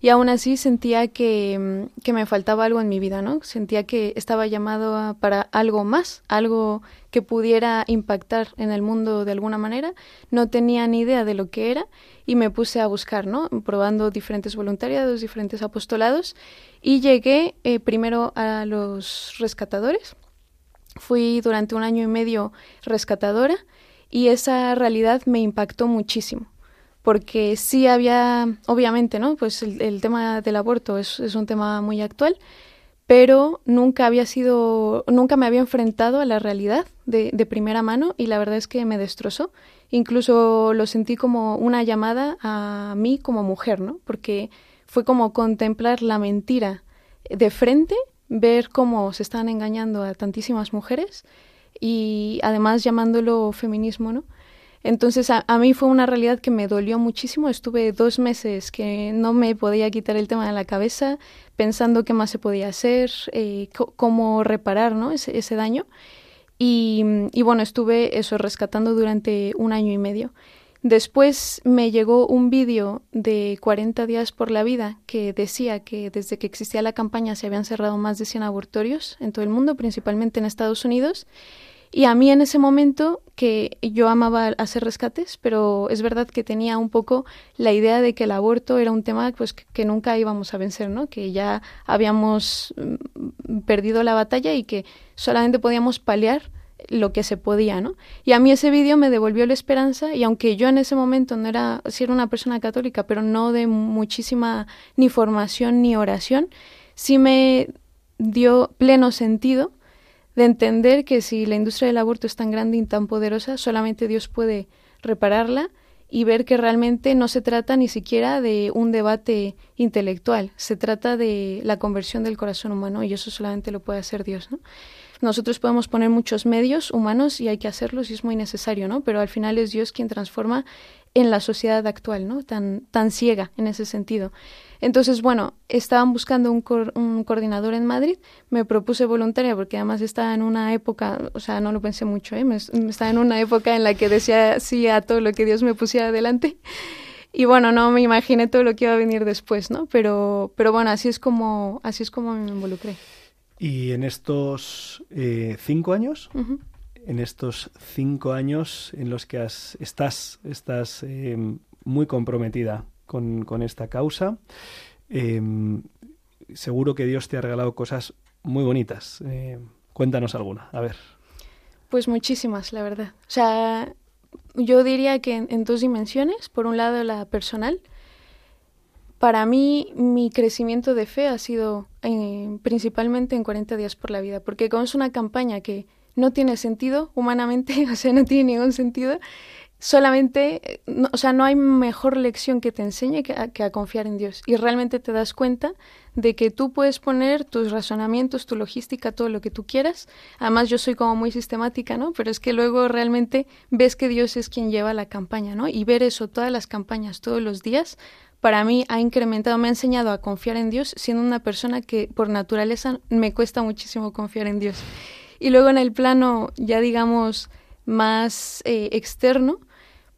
y aún así sentía que, mm, que me faltaba algo en mi vida, ¿no? Sentía que estaba llamado para algo más, algo que pudiera impactar en el mundo de alguna manera. No tenía ni idea de lo que era y me puse a buscar, ¿no? Probando diferentes voluntariados, diferentes apostolados y llegué eh, primero a los rescatadores Fui durante un año y medio rescatadora y esa realidad me impactó muchísimo porque sí había, obviamente, ¿no? Pues el, tema del aborto es, un tema muy actual, pero nunca había sido, nunca me había enfrentado a la realidad de, de primera mano y la verdad es que me destrozó. Incluso lo sentí como una llamada a mí como mujer, ¿no? Porque fue como contemplar la mentira de frente, ver cómo se están engañando a tantísimas mujeres y además llamándolo feminismo, ¿no? Entonces a, mí fue una realidad que me dolió muchísimo. Estuve dos meses que no me podía quitar el tema de la cabeza, pensando qué más se podía hacer, eh, cómo reparar ¿no? ese, ese daño. Y, y, bueno, estuve eso rescatando durante un año y medio. Después me llegó un vídeo de 40 días por la vida que decía que desde que existía la campaña se habían cerrado más de 100 abortorios en todo el mundo, principalmente en Estados Unidos, y a mí en ese momento que yo amaba hacer rescates, pero es verdad que tenía un poco la idea de que el aborto era un tema pues que, nunca íbamos a vencer, ¿no? Que ya habíamos mm, perdido la batalla y que solamente podíamos paliar lo que se podía, ¿no? Y a mí ese vídeo me devolvió la esperanza y aunque yo en ese momento no era, sí era una persona católica, pero no de muchísima ni formación ni oración, sí me dio pleno sentido de entender que si la industria del aborto es tan grande y tan poderosa, solamente Dios puede repararla y ver que realmente no se trata ni siquiera de un debate intelectual, se trata de la conversión del corazón humano y eso solamente lo puede hacer Dios, ¿no? Nosotros podemos poner muchos medios humanos y hay que hacerlos y es muy necesario, ¿no? Pero al final es Dios quien transforma en la sociedad actual, ¿no? Tan, tan ciega en ese sentido. Entonces, bueno, estaban buscando un, un, coordinador en Madrid, me propuse voluntaria porque además estaba en una época, o sea, no lo pensé mucho, ¿eh? estaba en una época en la que decía sí a todo lo que Dios me pusiera adelante. Y bueno, no me imaginé todo lo que iba a venir después, ¿no? Pero, pero bueno, así es como, así es como me involucré. Y en estos eh, cinco años, en estos cinco años en los que estás, estás eh, muy comprometida con, con esta causa. Em, seguro que Dios te ha regalado cosas muy bonitas. Eh, cuéntanos alguna, a ver. Pues muchísimas, la verdad. O sea, yo diría que en, dos dimensiones. Por un lado, la personal. Para mí, mi crecimiento de fe ha sido eh, principalmente en 40 días por la vida, porque como es una campaña que no tiene sentido humanamente, [LAUGHS] o sea, no tiene ningún sentido, solamente, o sea, no hay mejor lección que te enseñe que a, confiar en Dios. Y realmente te das cuenta de que tú puedes poner tus razonamientos, tu logística, todo lo que tú quieras. Además, yo soy como muy sistemática, ¿no? Pero es que luego realmente ves que Dios es quien lleva la campaña, ¿no? Y ver eso, todas las campañas, todos los días, para mí ha incrementado, me ha enseñado a confiar en Dios, siendo una persona que por naturaleza me cuesta muchísimo confiar en Dios. Y luego en el plano, ya digamos, más eh, externo,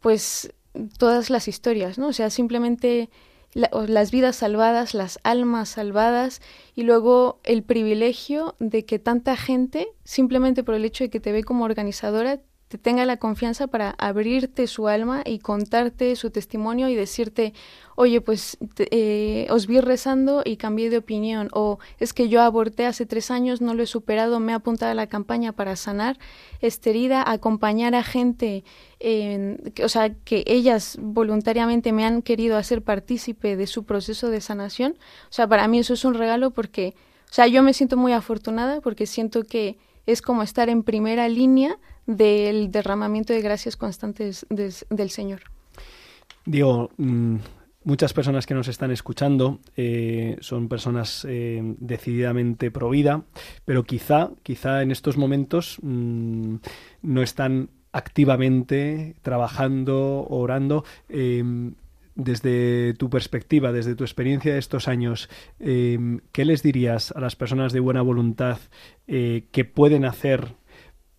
pues todas las historias, ¿no? O sea, simplemente las vidas salvadas, las almas salvadas y luego el privilegio de que tanta gente, simplemente por el hecho de que te ve como organizadora, te tenga la confianza para abrirte su alma y contarte su testimonio y decirte, oye, pues eh, os vi rezando y cambié de opinión, o es que yo aborté hace tres años, no lo he superado, me he apuntado a la campaña para sanar esta herida, acompañar a gente, o sea, que ellas voluntariamente me han querido hacer partícipe de su proceso de sanación. O sea, para mí eso es un regalo porque, o sea, yo me siento muy afortunada porque siento que es como estar en primera línea del derramamiento de gracias constantes del Señor. Digo, mm, muchas personas que nos están escuchando eh, son personas eh, decididamente pro vida, pero quizá, quizá en estos momentos mm, no están activamente trabajando, orando. Em, desde tu perspectiva, desde tu experiencia de estos años, em, ¿qué les dirías a las personas de buena voluntad eh, que pueden hacer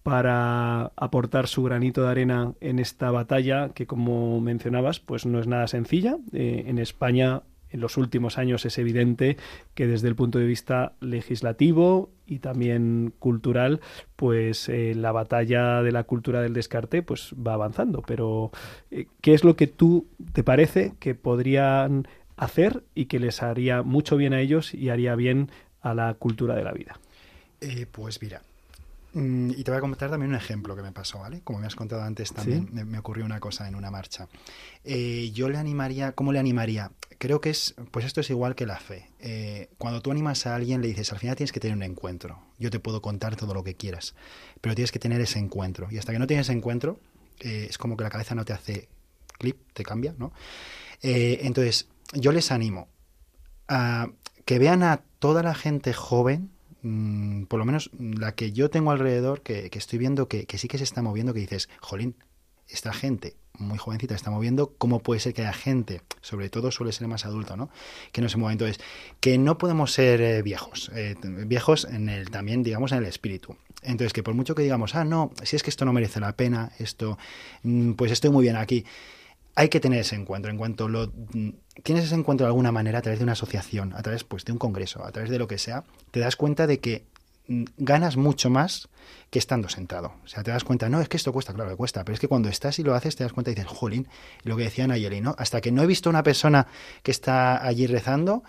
para aportar su granito de arena en esta batalla que, como mencionabas, pues no es nada sencilla. Eh, en España, en los últimos años, es evidente que desde el punto de vista legislativo y también cultural, pues eh, la batalla de la cultura del descarte pues va avanzando. Pero, eh, ¿qué es lo que tú te parece que podrían hacer y que les haría mucho bien a ellos y haría bien a la cultura de la vida? pues mira, y te voy a contar también un ejemplo que me pasó, ¿vale? Como me has contado antes también, me, me ocurrió una cosa en una marcha. Eh, yo le animaría, ¿cómo le animaría? Creo que es, pues esto es igual que la fe. Eh, cuando tú animas a alguien le dices, al final tienes que tener un encuentro. Yo te puedo contar todo lo que quieras, pero tienes que tener ese encuentro. Y hasta que no tienes encuentro, eh, es como que la cabeza no te hace clip, te cambia, ¿no? Eh, entonces, yo les animo a que vean a toda la gente joven, mm, por lo menos la que yo tengo alrededor, que, que estoy viendo que, que sí que se está moviendo, que dices, jolín, esta gente muy jovencita está moviendo, ¿cómo puede ser que haya gente, sobre todo suele ser más adulto, ¿no? que no se mueva? Entonces, que no podemos ser eh, viejos, eh, viejos en el, también, digamos, en el espíritu. Entonces, que por mucho que digamos, ah, no, si es que esto no merece la pena, esto, mm, pues estoy muy bien aquí, hay que tener ese encuentro. En cuanto lo mm, tienes ese encuentro de alguna manera a través de una asociación, a través pues de un congreso, a través de lo que sea, te das cuenta de que mm, ganas mucho más que estando sentado. O sea, te das cuenta, no, es que esto cuesta, claro que cuesta, pero es que cuando estás y lo haces te das cuenta y dices, jolín, lo que decía Nayeli, ¿no? Hasta que no he visto una persona que está allí rezando,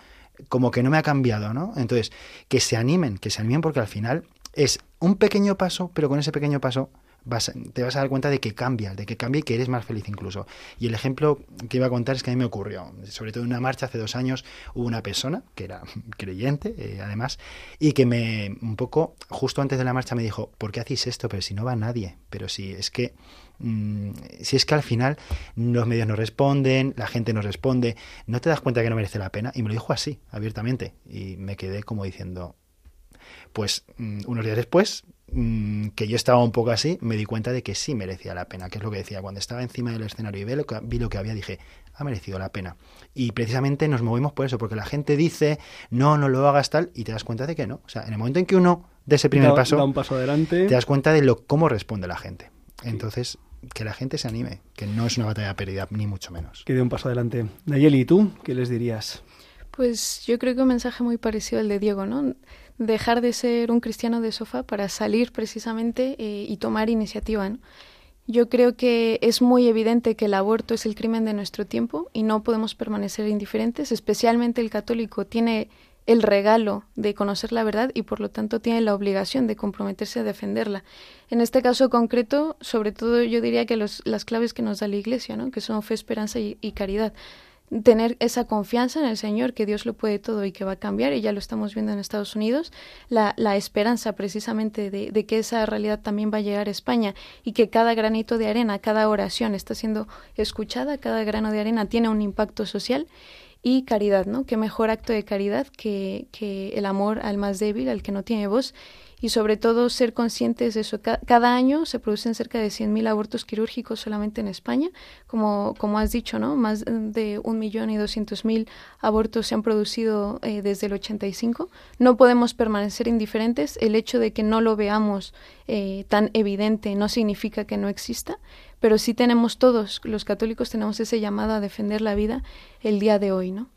como que no me ha cambiado, ¿no? Entonces, que se animen, que se animen porque al final es un pequeño paso, pero con ese pequeño paso te vas a dar cuenta de que cambia, de que cambia y que eres más feliz incluso. Y el ejemplo que iba a contar es que a mí me ocurrió, sobre todo en una marcha hace dos años, hubo una persona que era [LAUGHS] creyente, eh, además, y que me, un poco, justo antes de la marcha me dijo, ¿por qué hacéis esto? Pero si no va nadie, pero si es que... mm, si es que al final los medios no responden, la gente no responde, no te das cuenta que no merece la pena. Y me lo dijo así, abiertamente. Y me quedé como diciendo, pues mm, unos días después, mm, que yo estaba un poco así, me di cuenta de que sí merecía la pena, que es lo que decía. Cuando estaba encima del escenario y vi lo que, vi lo que había, dije, ha merecido la pena. Y precisamente nos movimos por eso, porque la gente dice, no, no lo hagas tal, y te das cuenta de que no. O sea, en el momento en que uno de ese primer Da- paso, da un paso adelante. te das cuenta de lo cómo responde la gente. Entonces, que la gente se anime, que no es una batalla perdida, ni mucho menos. Que dé un paso adelante. Nayeli, ¿y tú qué les dirías? Pues yo creo que un mensaje muy parecido al de Diego, ¿no? Dejar de ser un cristiano de sofá para salir precisamente eh, y tomar iniciativa, ¿no? Yo creo que es muy evidente que el aborto es el crimen de nuestro tiempo y no podemos permanecer indiferentes, especialmente el católico tiene el regalo de conocer la verdad y por lo tanto tiene la obligación de comprometerse a defenderla. En este caso concreto, sobre todo yo diría que los, las claves que nos da la Iglesia, ¿no? que son fe, esperanza y, y caridad tener esa confianza en el Señor, que Dios lo puede todo y que va a cambiar, y ya lo estamos viendo en Estados Unidos, la, la esperanza precisamente de, de, que esa realidad también va a llegar a España y que cada granito de arena, cada oración está siendo escuchada, cada grano de arena tiene un impacto social y caridad, ¿no? Qué mejor acto de caridad que, que el amor al más débil, al que no tiene voz y sobre todo ser conscientes de eso. Cada año se producen cerca de 100.000 abortos quirúrgicos solamente en España, como, como has dicho, ¿no? Más de 1.200.000 abortos se han producido eh, desde el 85. No podemos permanecer indiferentes. El hecho de que no lo veamos eh, tan evidente no significa que no exista, pero sí tenemos todos, los católicos tenemos ese llamado a defender la vida el día de hoy, ¿no?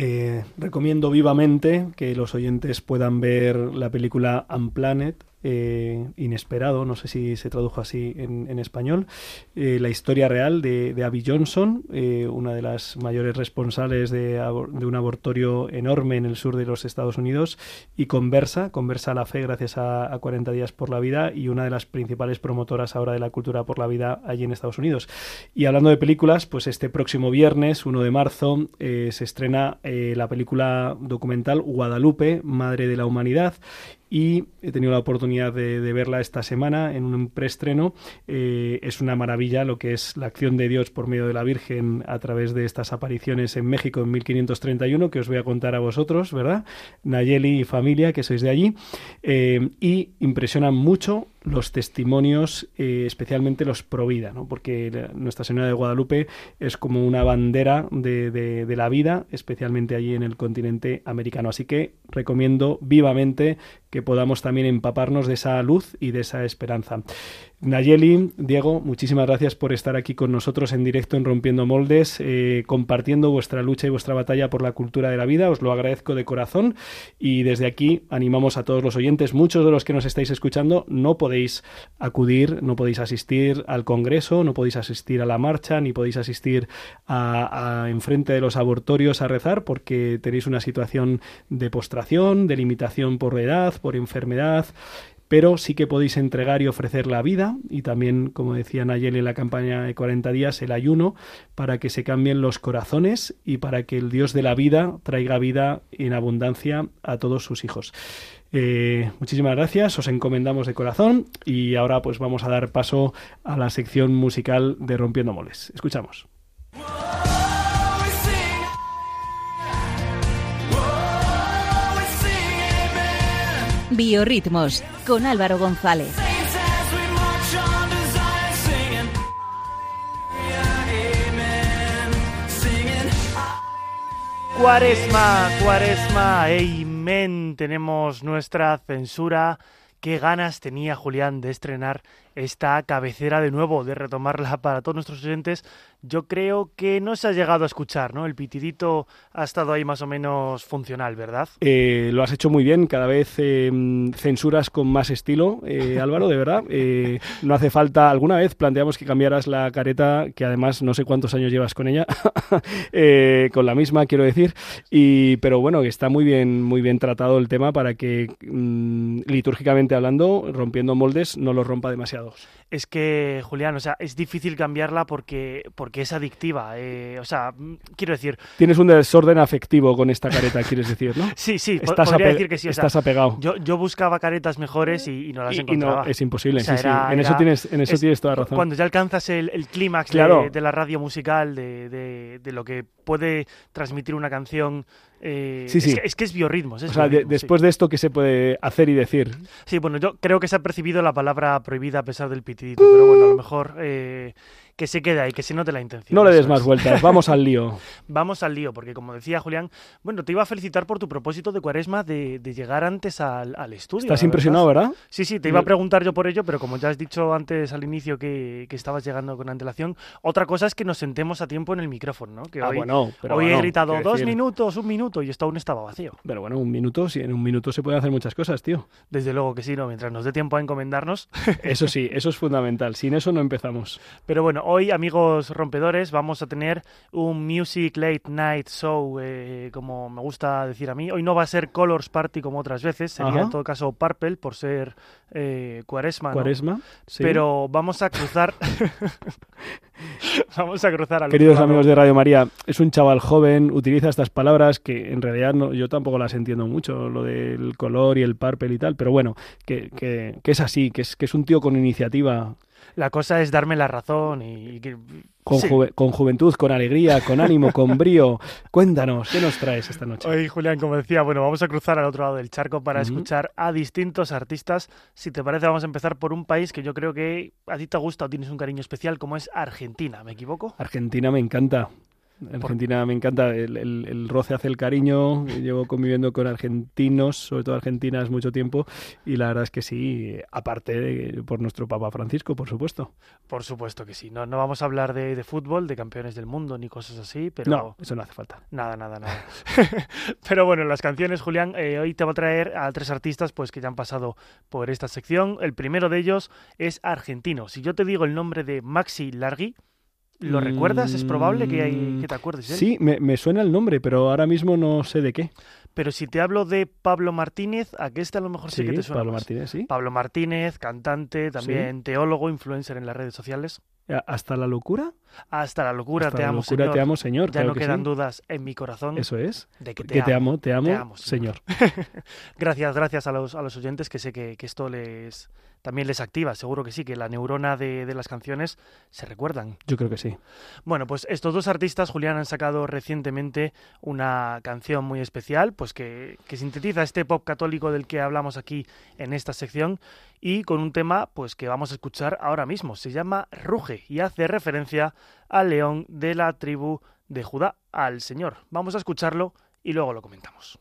Eh, recomiendo vivamente que los oyentes puedan ver la película Unplanet, eh, Inesperado, no sé si se tradujo así en, español, eh, la historia real de, Abby Johnson, eh, una de las mayores responsables de, un abortorio enorme en el sur de los Estados Unidos, y conversa, conversa la fe gracias a, a 40 días por la vida y una de las principales promotoras ahora de la cultura por la vida allí en Estados Unidos. Y hablando de películas, pues este próximo viernes, 1 de marzo, se estrena la película documental Guadalupe, Madre de la Humanidad, y he tenido la oportunidad de, verla esta semana en un preestreno. Eh, es una maravilla lo que es la acción de Dios por medio de la Virgen a través de estas apariciones en México en 1531, que os voy a contar a vosotros, ¿verdad? Nayeli y familia, que sois de allí. Eh, y impresionan mucho los testimonios, eh, especialmente los pro vida, ¿no? porque Nuestra Señora de Guadalupe es como una bandera de, de, de, la vida, especialmente allí en el continente americano. Así que recomiendo vivamente que podamos también empaparnos de esa luz y de esa esperanza. Nayeli, Diego, muchísimas gracias por estar aquí con nosotros en directo en Rompiendo Moldes, eh, compartiendo vuestra lucha y vuestra batalla por la cultura de la vida. Os lo agradezco de corazón y desde aquí animamos a todos los oyentes, muchos de los que nos estáis escuchando, no podéis acudir, no podéis asistir al Congreso, no podéis asistir a la marcha, ni podéis asistir a, a enfrente de los abortorios a rezar porque tenéis una situación de postración, de limitación por edad, por enfermedad pero sí que podéis entregar y ofrecer la vida y también, como decía Nayeli en la campaña de 40 días, el ayuno para que se cambien los corazones y para que el Dios de la vida traiga vida en abundancia a todos sus hijos. Eh, muchísimas gracias, os encomendamos de corazón y ahora pues vamos a dar paso a la sección musical de Rompiendo Moles. Escuchamos. Biorritmos con Álvaro González. Cuaresma, cuaresma, amen. Tenemos nuestra censura. Qué ganas tenía Julián de estrenar esta cabecera de nuevo, de retomarla para todos nuestros oyentes. Yo creo que no se ha llegado a escuchar, ¿no? El pitidito ha estado ahí más o menos funcional, ¿verdad? Eh, lo has hecho muy bien, cada vez eh, censuras con más estilo, eh, Álvaro, de verdad. Eh, no hace falta, alguna vez planteamos que cambiaras la careta, que además no sé cuántos años llevas con ella, [LAUGHS] eh, con la misma, quiero decir, y, pero bueno, está muy bien, muy bien tratado el tema para que mm, litúrgicamente hablando, rompiendo moldes, no los rompa demasiados. Es que, Julián, o sea, es difícil cambiarla porque, porque es adictiva. eh, o sea, mm, quiero decir, Tienes un desorden afectivo con esta careta, quieres decir, ¿no? [LAUGHS] sí, sí, Estás, podría decir que sí. O sea, estás apegado. yo, yo buscaba caretas mejores y, y no las Y- y, encontraba. no, es imposible, O sea, sí, era- sí. En eso tienes, en eso es- tienes toda razón. Cuando ya alcanzas el, el clímax de- la radio musical, de, de- de lo que puede transmitir una canción, eh, Sí, sí. Es, que, es que es biorritmos. Es O sea, de- biorritmos, sí. después de esto, ¿qué se puede hacer y decir? Sí, bueno, yo creo que se ha percibido la palabra prohibida a pesar del pitidito, pero bueno, a lo mejor eh, que se quede ahí, que se note la intención. No le des más vueltas, [LAUGHS] vamos al lío. Vamos al lío, porque como decía Julián, bueno, te iba a felicitar por tu propósito de cuaresma de, de llegar antes al, al estudio. Estás impresionado, ¿verdad? Sí, sí, te iba a preguntar yo por ello, pero como ya has dicho antes al inicio que, que estabas llegando con antelación, otra cosa es que nos sentemos a tiempo en el micrófono, ¿no? Que Ah, hoy, bueno, pero hoy he gritado dos decir- minutos, un minuto, y esto aún estaba vacío. Pero bueno, un minuto, sí, en un minuto se pueden hacer muchas cosas, tío. Desde luego que sí, ¿no? Mientras nos dé tiempo a encomendarnos. [LAUGHS] Eso sí, eso es fundamental. Sin eso no empezamos. Pero bueno, hoy, amigos rompedores, vamos a tener un Music Late Night Show, eh, como me gusta decir a mí. Hoy no va a ser Colors Party como otras veces, sería Ajá. en todo caso Purple por ser eh, cuaresma. ¿no? Cuaresma. sí. Pero vamos a cruzar. [LAUGHS] vamos a cruzar al Queridos amigos de Radio María, es un chaval joven, utiliza estas palabras que en realidad no, yo tampoco las entiendo mucho, lo del color y el purple y tal, pero bueno, que, que- que es así, que es, que es un tío con iniciativa, La cosa es darme la razón y, y que. con, sí. juve- con juventud, con alegría, con ánimo, con brío. Cuéntanos, ¿qué nos traes esta noche? Hoy, Julián, como decía, bueno, vamos a cruzar al otro lado del charco para escuchar a distintos artistas. Si te parece, vamos a empezar por un país que yo creo que a ti te gusta o tienes un cariño especial, como es Argentina. ¿Me equivoco? Argentina me encanta. Argentina me encanta, el, el- el roce hace el cariño, llevo conviviendo con argentinos, sobre todo argentinas, mucho tiempo, y la verdad es que sí, aparte de, por nuestro Papa Francisco, por supuesto. Por supuesto que sí. No, no vamos a hablar de, de fútbol, de campeones del mundo ni cosas así, pero. No, eso no hace falta. Nada, nada, nada. [LAUGHS] Pero bueno, las canciones, Julián, eh, hoy te voy a traer a tres artistas pues que ya han pasado por esta sección. El primero de ellos es argentino. Si yo te digo el nombre de Maxi Largui, ¿lo Mm, recuerdas? Es probable que, hay- que te acuerdes de él. Sí, me, me suena el nombre, pero ahora mismo no sé de qué. Pero si te hablo de Pablo Martínez, a que este a lo mejor sí, Sí, que te suena Pablo más. Martínez, sí. Pablo Martínez, cantante, también teólogo, influencer en las redes sociales. ¿Hasta la locura? Hasta la locura, Hasta te la amo, locura, señor. te amo, señor. Ya claro no que quedan sí. dudas en mi corazón Eso es. de que te, Que amo. te amo, Te amo, señor. [LAUGHS] Gracias, gracias a los, a los oyentes que sé que, que esto les también les activa, seguro que sí, que la neurona de, de las canciones se recuerdan. Yo creo que sí. Bueno, pues estos dos artistas, Julián, han sacado recientemente una canción muy especial, pues que, que sintetiza este pop católico del que hablamos aquí en esta sección y con un tema pues que vamos a escuchar ahora mismo. Se llama Ruge y hace referencia al león de la tribu de Judá, al Señor. Vamos a escucharlo y luego lo comentamos.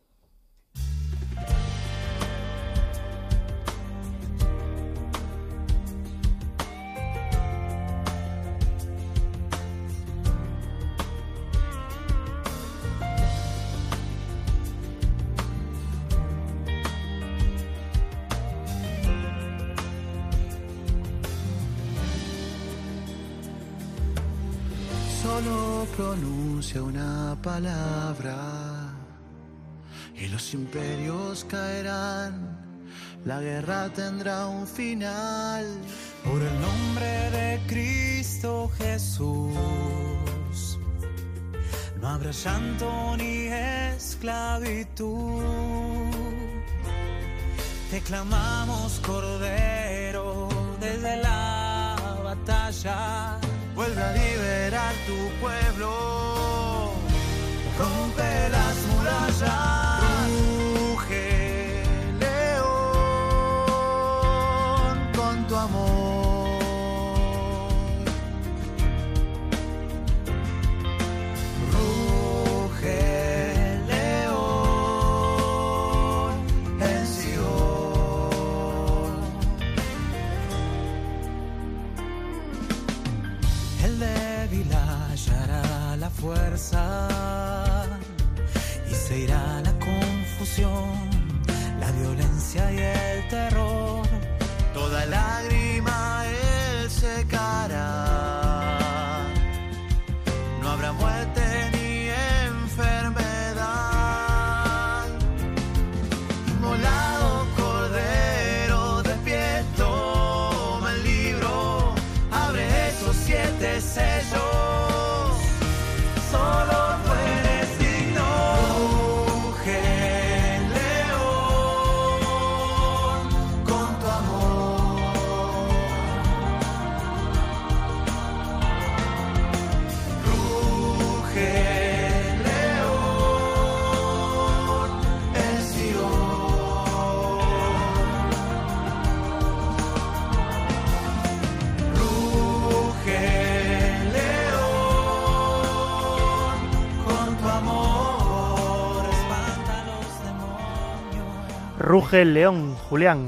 Pronuncia una palabra y los imperios caerán, la guerra tendrá un final. Por el nombre de Cristo Jesús, no habrá llanto ni esclavitud. Te clamamos, Cordero, desde la batalla. Vuelve a liberar tu pueblo. Rompe las murallas. Ruge el león, Julián.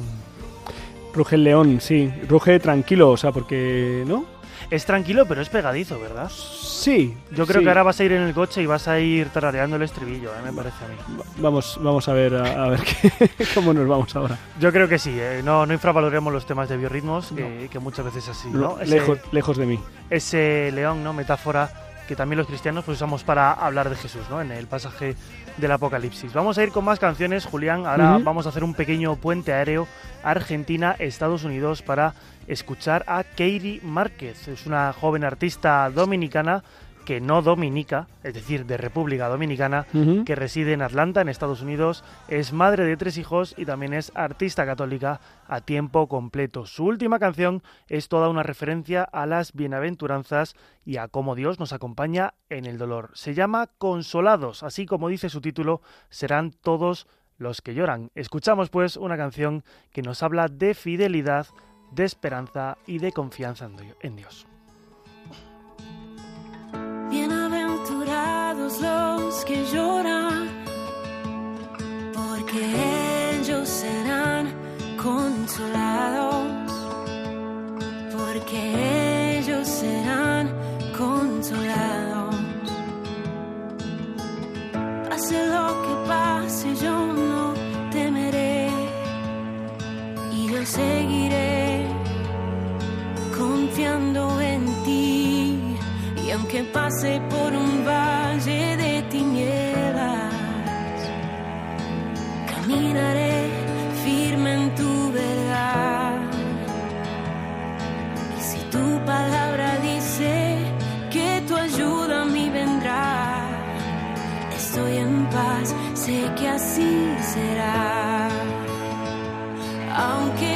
Ruge el león, sí. Ruge tranquilo, o sea, porque. ¿No? Es tranquilo, pero es pegadizo, ¿verdad? Sí. Yo creo sí. que ahora vas a ir en el coche y vas a ir tarareando el estribillo, ¿eh? me parece a mí. Vamos, vamos a ver, a, a ver qué- [LAUGHS] cómo nos vamos ahora. Yo creo que sí, ¿eh? no, no infravaloremos los temas de biorritmos, que, que muchas veces es así, ¿no? Ese- lejos, lejos de mí. ese león, ¿no? Metáfora que también los cristianos pues, usamos para hablar de Jesús, ¿no? En el pasaje del Apocalipsis. Vamos a ir con más canciones, Julián. Ahora vamos a hacer un pequeño puente aéreo Argentina, Estados Unidos para escuchar a Katie Márquez. Es una joven artista dominicana que no dominica, es decir, de República Dominicana, que reside en Atlanta, en Estados Unidos, es madre de tres hijos y también es artista católica a tiempo completo. Su última canción es toda una referencia a las bienaventuranzas y a cómo Dios nos acompaña en el dolor. Se llama Consolados, así como dice su título, serán todos los que lloran. Escuchamos pues una canción que nos habla de fidelidad, de esperanza y de confianza en Dios. Bienaventurados los que lloran, porque ellos serán consolados, porque ellos serán consolados. Pase lo que pase, yo no temeré y yo seguiré confiando en ti. Y aunque pase por un palabra dice que tu ayuda a mí vendrá, estoy en paz, sé que así será. Aunque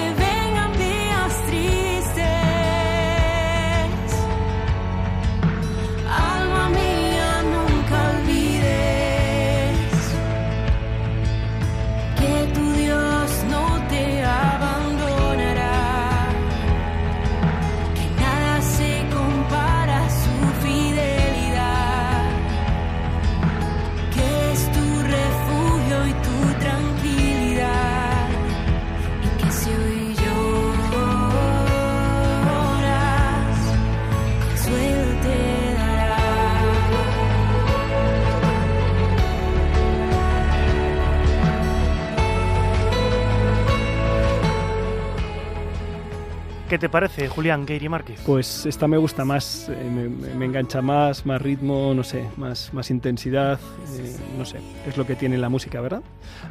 te parece, Julián Keiri Márquez? Pues esta me gusta más, eh, me, me- engancha más, más ritmo, no sé, más, más intensidad, eh, no sé, es lo que tiene la música, ¿verdad?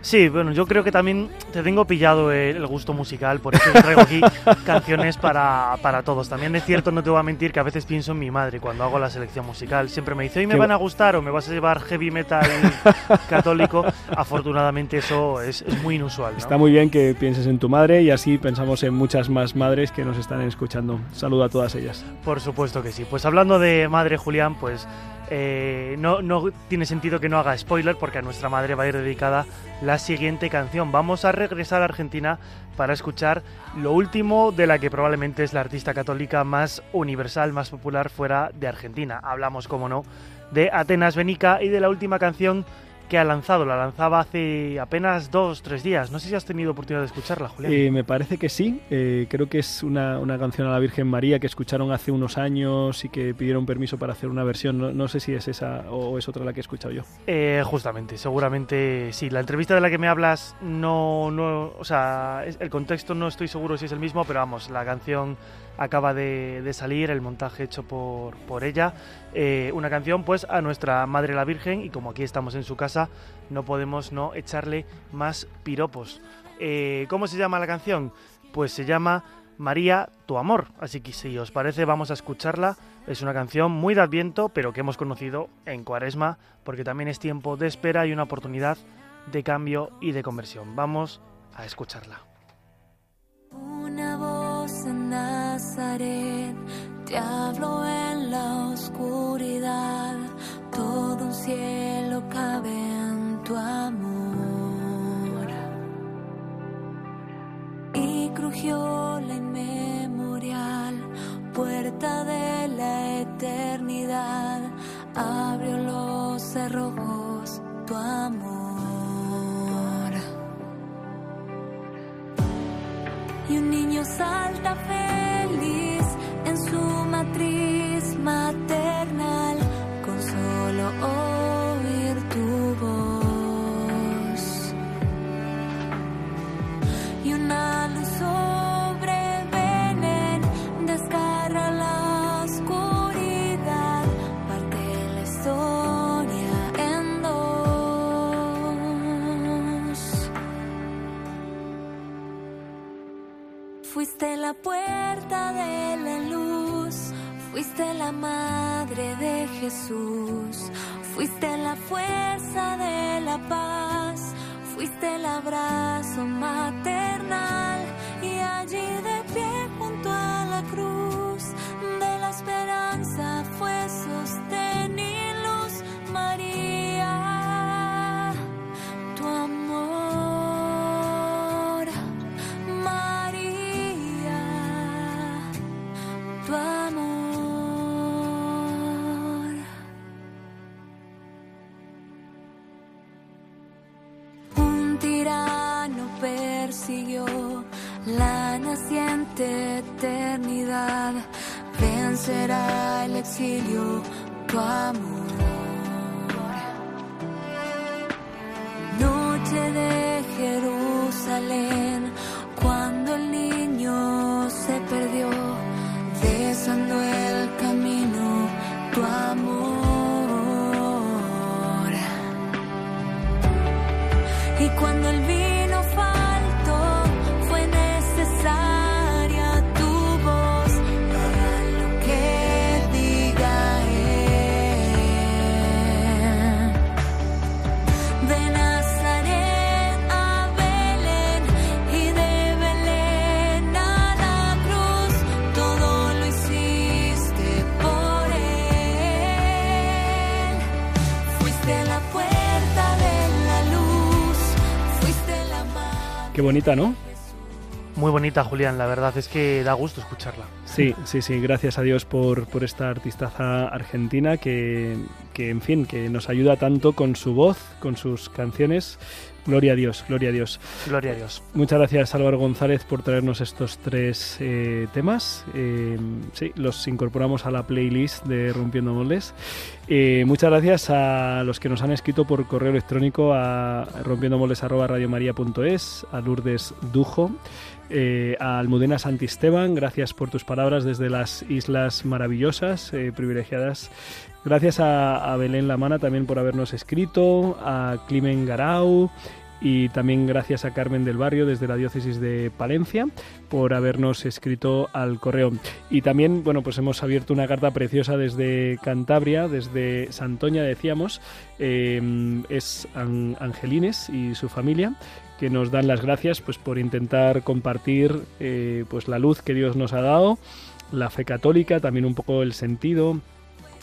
Sí, bueno, yo creo que también te tengo pillado el, gusto musical, por eso traigo aquí [LAUGHS] canciones para, para todos. También es cierto, no te voy a mentir, que a veces pienso en mi madre cuando hago la selección musical. Siempre me dice, hoy me Qué van a gustar o me vas a llevar heavy metal [LAUGHS] católico. Afortunadamente eso es, es muy inusual. ¿no? Está muy bien que pienses en tu madre y así pensamos en muchas más madres que nos están escuchando. Saludo a todas ellas. Por supuesto que sí. Pues hablando de madre Julián, pues eh, no, no tiene sentido que no haga spoiler porque a nuestra madre va a ir dedicada la siguiente canción. Vamos a regresar a Argentina para escuchar lo último de la que probablemente es la artista católica más universal, más popular fuera de Argentina. Hablamos, como no, de Atenas Benica y de la última canción que ha lanzado. La lanzaba hace apenas dos, tres días. No sé si has tenido oportunidad de escucharla, Julián. Eh, me parece que sí, eh, creo que es una, una canción a la Virgen María que escucharon hace unos años y que pidieron permiso para hacer una versión. No, no sé si es esa o es otra la que he escuchado yo. Eh, justamente, seguramente sí. La entrevista de la que me hablas no, no, o sea, el contexto no estoy seguro si es el mismo, pero vamos, la canción acaba de, de salir, el montaje hecho por, por ella. Eh, una canción, pues, a nuestra Madre la Virgen y como aquí estamos en su casa, no podemos no echarle más piropos. Eh, ¿Cómo se llama la canción? Pues se llama María, tu amor. Así que si os parece, vamos a escucharla. Es una canción muy de Adviento, pero que hemos conocido en Cuaresma, porque también es tiempo de espera y una oportunidad de cambio y de conversión. Vamos a escucharla. Una voz en Nazaret te habló en la oscuridad. Todo un cielo cabe en tu amor. Y crujió la inmemorial puerta de la eternidad. Abrió los cerrojos tu amor. y un niño salta feliz en su matriz Fuiste la puerta de la luz, fuiste la madre de Jesús, fuiste la fuerza de la paz, fuiste el abrazo maternal y allí de pie junto a la cruz de la esperanza eternidad. Vencerá el exilio, tu amor. Noche de Jerusalén, Qué bonita, ¿no? Muy bonita, Julián, la verdad es que da gusto escucharla. Sí, sí, sí, gracias a Dios por, por esta artistaza argentina que, que, en fin, que nos ayuda tanto con su voz, con sus canciones. Gloria a Dios, gloria a Dios. Gloria a Dios. Muchas gracias Álvaro González por traernos estos tres eh, temas. Eh, sí, los incorporamos a la playlist de Rompiendo Moldes. Eh, muchas gracias a los que nos han escrito por correo electrónico a rompiendomoldes.radiomaría.es, a Lourdes Dujo, eh, a Almudena Santisteban, gracias por tus palabras desde las Islas Maravillosas, eh, privilegiadas. Gracias a, a Belén Lamana también por habernos escrito, a Climen Garau, y también gracias a Carmen del Barrio desde la diócesis de Palencia por habernos escrito al correo. Y también, bueno, pues hemos abierto una carta preciosa desde Cantabria, desde Santoña, decíamos, eh, es An- Angelines y su familia que nos dan las gracias pues por intentar compartir eh, pues la luz que Dios nos ha dado, la fe católica, también un poco el sentido,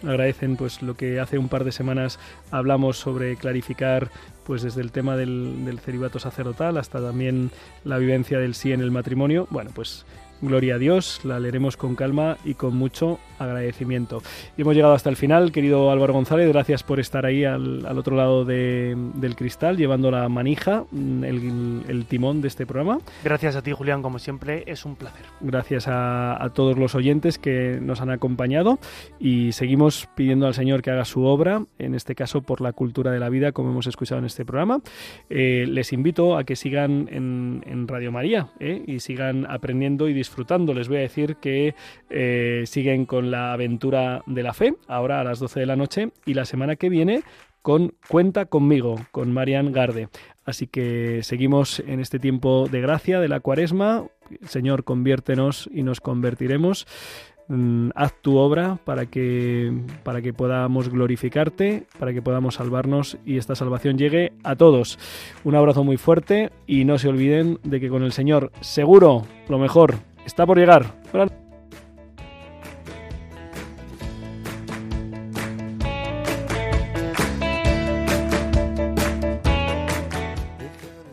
agradecen pues lo que hace un par de semanas hablamos sobre clarificar pues desde el tema del, del celibato sacerdotal hasta también la vivencia del sí en el matrimonio. Bueno pues gloria a Dios la leeremos con calma y con mucho agradecimiento y hemos llegado hasta el final querido Álvaro González gracias por estar ahí al, al otro lado de- del cristal llevando la manija mm, el, el timón de este programa Gracias a ti, Julián, como siempre, es un placer. Gracias a, a todos los oyentes que nos han acompañado y seguimos pidiendo al Señor que haga su obra, en este caso por la cultura de la vida, como hemos escuchado en este programa. Eh, les invito a que sigan en, en Radio María ¿eh? y sigan aprendiendo y disfrutando. Les voy a decir que eh, siguen con la aventura de la fe, ahora a las 12 de la noche, y la semana que viene con Cuenta conmigo, con Marian Garde. Así que seguimos en este tiempo de gracia de la cuaresma. Señor, conviértenos y nos convertiremos. Mm, Haz tu obra para que, para que podamos glorificarte, para que podamos salvarnos y esta salvación llegue a todos. Un abrazo muy fuerte y no se olviden de que con el Señor seguro lo mejor está por llegar. Buenas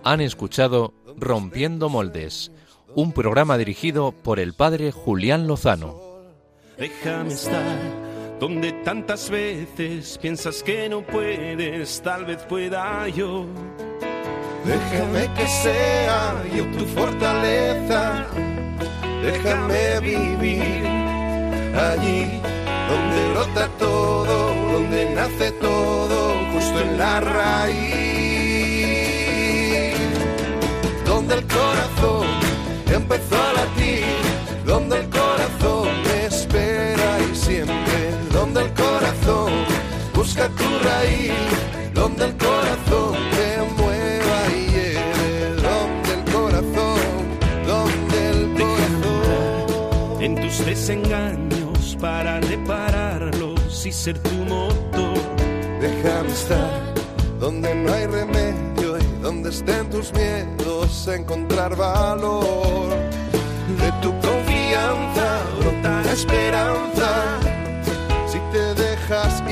Han escuchado Rompiendo Moldes, un programa dirigido por el padre Julián Lozano. Déjame estar donde tantas veces piensas que no puedes, tal vez pueda yo. Déjame que sea yo tu fortaleza. Déjame vivir allí donde brota todo, donde nace todo, justo en la raíz. Donde el corazón empezó a latir, donde el corazón me espera y siempre, donde el corazón busca tu raíz, donde el corazón tus desengaños para repararlos y ser tu motor. Déjame estar donde no hay remedio y donde estén tus miedos, encontrar valor. De tu confianza brota la esperanza. Si te dejas